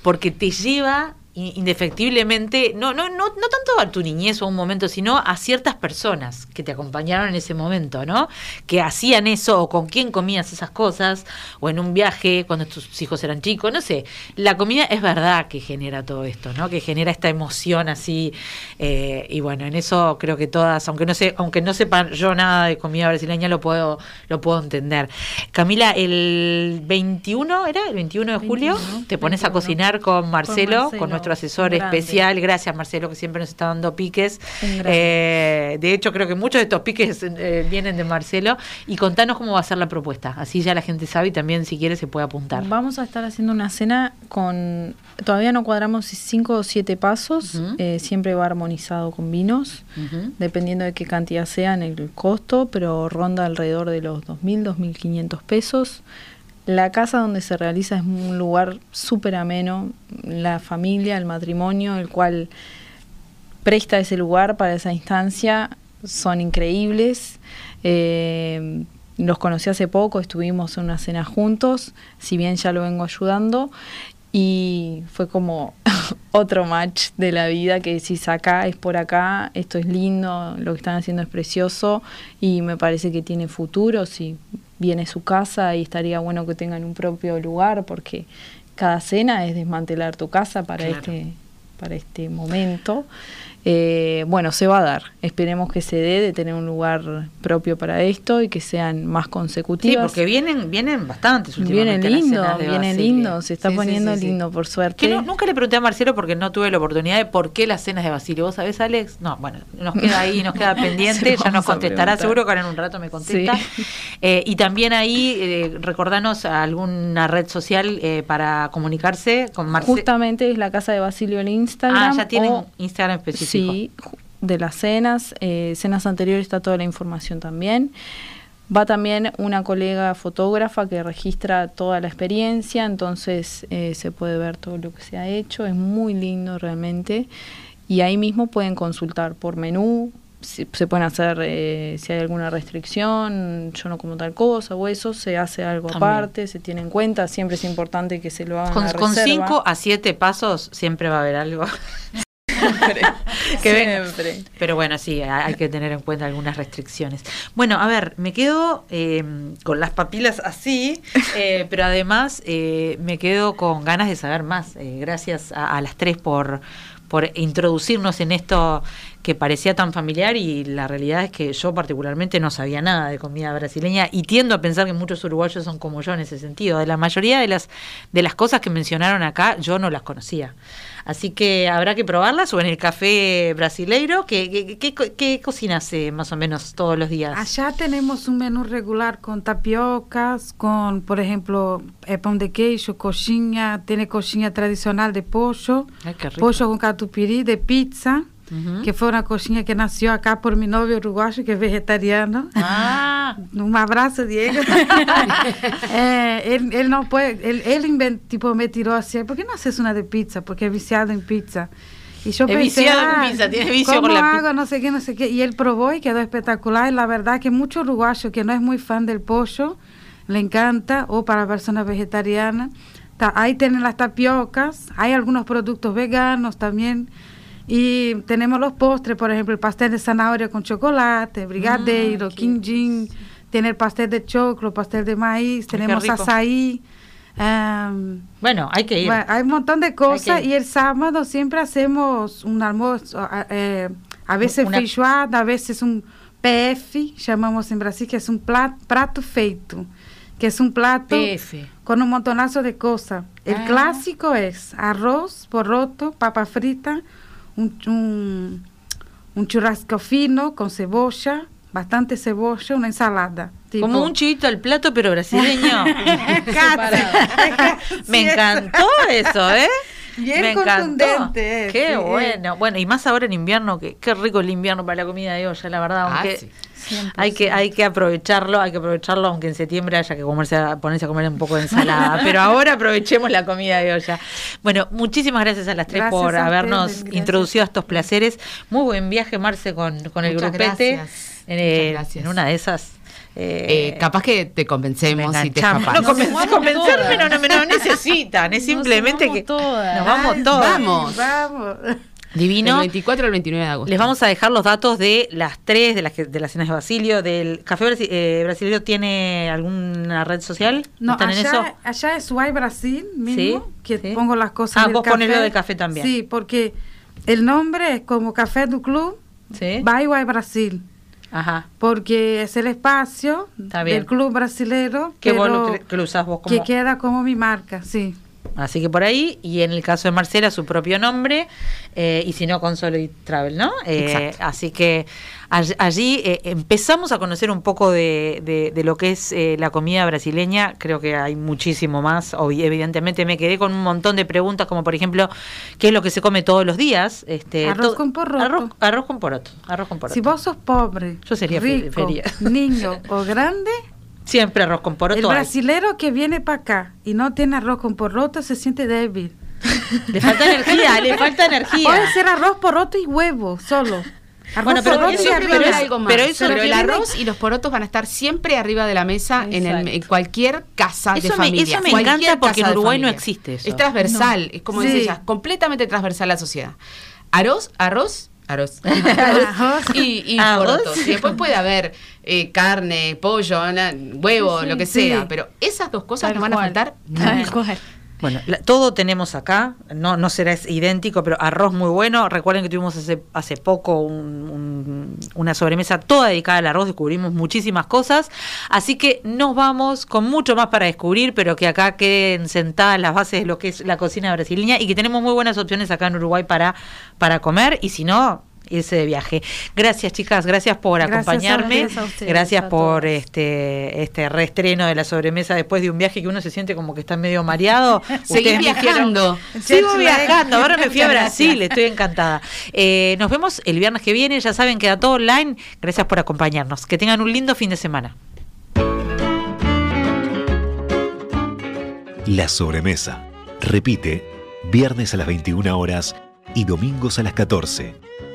porque te lleva indefectiblemente, no, no, no, no tanto a tu niñez o a un momento, sino a ciertas personas que te acompañaron en ese momento, ¿no? Que hacían eso, o con quién comías esas cosas, o en un viaje cuando tus hijos eran chicos, no sé. La comida es verdad que genera todo esto, ¿no? Que genera esta emoción así. Eh, y bueno, en eso creo que todas, aunque no sé, aunque no sepa yo nada de comida brasileña, lo puedo, lo puedo entender. Camila, el 21, ¿era? El 21 de julio, te pones a cocinar con Marcelo, con, nuestro asesor especial. Gracias, Marcelo, que siempre nos está dando piques. Eh, de hecho, creo que muchos de estos piques eh, vienen de Marcelo. Y contanos cómo va a ser la propuesta. Así ya la gente sabe y también, si quiere, se puede apuntar. Vamos a estar haciendo una cena con. Todavía no cuadramos cinco o siete pasos. Eh, siempre va armonizado con vinos, dependiendo de qué cantidad sea en el costo, pero ronda alrededor de los 2.000, 2.500 pesos. La casa donde se realiza es un lugar súper ameno, la familia, el matrimonio, el cual presta ese lugar para esa instancia, son increíbles. Eh, los conocí hace poco, estuvimos en una cena juntos, si bien ya lo vengo ayudando, y fue como otro match de la vida que decís acá es por acá, esto es lindo, lo que están haciendo es precioso y me parece que tiene futuro, si viene su casa y estaría bueno que tengan un propio lugar porque cada cena es desmantelar tu casa para este para este momento eh, bueno, se va a dar. Esperemos que se dé de tener un lugar propio para esto y que sean más consecutivos. Sí, porque vienen, vienen bastantes Vienen lindo, vienen lindo, se está poniendo lindo por suerte. nunca le pregunté a Marcelo porque no tuve la oportunidad de por qué las cenas de Basilio. ¿Vos sabés, Alex? No, bueno, nos queda ahí, nos queda pendiente, ya nos contestará, seguro que ahora en un rato me contesta. Eh, y también ahí, eh, recordanos alguna red social eh, para comunicarse con Marcelo. Justamente es la casa de Basilio en Instagram. Ah, ya tienen Instagram específico. Sí, de las cenas, eh, cenas anteriores está toda la información también. Va también una colega fotógrafa que registra toda la experiencia, entonces eh, se puede ver todo lo que se ha hecho, es muy lindo realmente. Y ahí mismo pueden consultar por menú, si, se pueden hacer, eh, si hay alguna restricción, yo no como tal cosa o eso, se hace algo aparte, se tiene en cuenta, siempre es importante que se lo hagan. Con, con cinco a siete pasos siempre va a haber algo. que Pero bueno, sí, hay que tener en cuenta algunas restricciones. Bueno, a ver, me quedo eh, con las papilas así, eh, pero además eh, me quedo con ganas de saber más. gracias a, las tres por, por introducirnos en esto que parecía tan familiar y la realidad es que yo particularmente no sabía nada de comida brasileña y tiendo a pensar que muchos uruguayos son como yo en ese sentido. De la mayoría de las de las cosas que mencionaron acá yo no las conocía. Así que habrá que probarlas o en el café brasileiro. ¿Qué, qué, cocinas eh, más o menos todos los días? Allá tenemos un menú regular con tapiocas, con, por ejemplo, eh, pan de queijo, coxinha, tiene coxinha tradicional de pollo, pollo con catupiry, de pizza. Que fue una coxinha que nació acá por mi novio uruguayo, que es vegetariano. Ah. Un abrazo, Diego. Eh, él, no puede, él, él tipo me tiró así, ¿por qué no haces una de pizza? Porque es viciado en pizza. Y yo pensé, ah, pizza, tiene vicio con la hago? No sé qué, no sé qué. Y él probó y quedó espectacular. Y la verdad que mucho uruguayo que no es muy fan del pollo, le encanta, o para personas vegetarianas. ahí tienen las tapiocas, hay algunos productos veganos también y tenemos los postres, por ejemplo, el pastel de zanahoria con chocolate, brigadeiro, ah, quinjín, tiene el pastel de choclo, pastel de maíz, tenemos azaí. Em, bueno, hay que ir. hay un montón de cosas y el sábado siempre hacemos un almuerzo, eh, a veces feijoada, a veces un PF, llamamos en Brasil, que es un prato feito, que es un plato con un montonazo de cosas. El ah. clásico es arroz, porroto, papa frita, un, un, churrasco fino con cebolla, bastante cebolla, una ensalada. Como un chivito al plato, pero brasileño. Me encantó eso, ¿eh? Bien Me contundente. Qué bueno. Bueno, y más ahora en invierno, que qué rico el invierno para la comida de olla, la verdad. Ah, hay que, hay que aprovecharlo, hay que aprovecharlo, aunque en septiembre haya que comerse, ponerse a comer un poco de ensalada. pero ahora aprovechemos la comida de olla. Bueno, muchísimas gracias a las tres por habernos introducido a estos placeres. Muy buen viaje, Marce, con, con el grupete. Gracias. Eh, en una de esas eh, capaz que te convencemos y te No, convencerme, no, no, no, en necesitan, es simplemente que todas. nos vamos todos. Vamos. Vamos. Divino. El 24 al 29 de agosto. Les vamos a dejar los datos de las tres, de las, que- de las cenas de Basilio, del Café Brasi- eh, Brasileño. ¿Tiene alguna red social? No, ¿Están en eso? allá, allá es Suay Brasil mismo, Sí, que sí. pongo las cosas Ah, del vos ponés lo del café también. Sí, porque el nombre es como Café du Club, Sí. Bye Brasil, Ajá. porque es el espacio del club brasilero, Qué pero bueno que, que lo usás vos como... que queda como mi marca, sí. Así que por ahí, y en el caso de Marcela, su propio nombre, eh, y si no, con Solo y Travel, ¿no? Eh, Exacto. así que all- allí eh, empezamos a conocer un poco de, de- de lo que es eh, la comida brasileña. Creo que hay muchísimo más. Obvi- evidentemente me quedé con un montón de preguntas, como por ejemplo, ¿qué es lo que se come todos los días? Este, Arroz con poroto. Arroz, arroz con poroto. Arroz con poroto. Si vos sos pobre, Yo sería rico, feria. niño o grande, Siempre arroz con poroto. el hay. brasilero que viene para acá y no tiene arroz con poroto se siente débil. Le falta energía, le falta energía. Puede ser arroz, poroto y huevo, solo. Arroz, Bueno, pero poroto y eso arriba. haber algo más. pero Pero, el arroz y los porotos van a estar siempre arriba de la mesa en, el- en cualquier casa Eso de me- familia. eso me Cualquier encanta porque en Uruguay no existe eso. Es transversal, es como Sí. dice ella, es completamente transversal a la sociedad. Arroz, arroz, arroz. Arroz. y, y porotos. Y después puede haber eh, carne, pollo, na- huevo, Sí, sí. lo que Sí. sea. Pero esas dos cosas Tal no van a faltar Tal cual. Bueno, la- todo tenemos acá, no, no será idéntico, pero arroz muy bueno. Recuerden que tuvimos hace, hace poco un- una sobremesa toda dedicada al arroz, descubrimos muchísimas cosas. Así que nos vamos con mucho más para descubrir, pero que acá queden sentadas las bases de lo que es la cocina brasileña y que tenemos muy buenas opciones acá en Uruguay para, para comer. Y si no, irse de viaje. Gracias chicas, gracias por Gracias acompañarme, ustedes, a ustedes, gracias a por este este reestreno de la sobremesa después de un viaje que uno se siente como que está medio mareado. Hicieron- viajando. Sigo viajando, ahora me fui a Brasil, estoy encantada. Eh, nos vemos el viernes que viene, ya saben, queda todo online. Gracias por acompañarnos. Que tengan un lindo fin de semana. La sobremesa. Repite, viernes a las 21 horas y domingos a las 14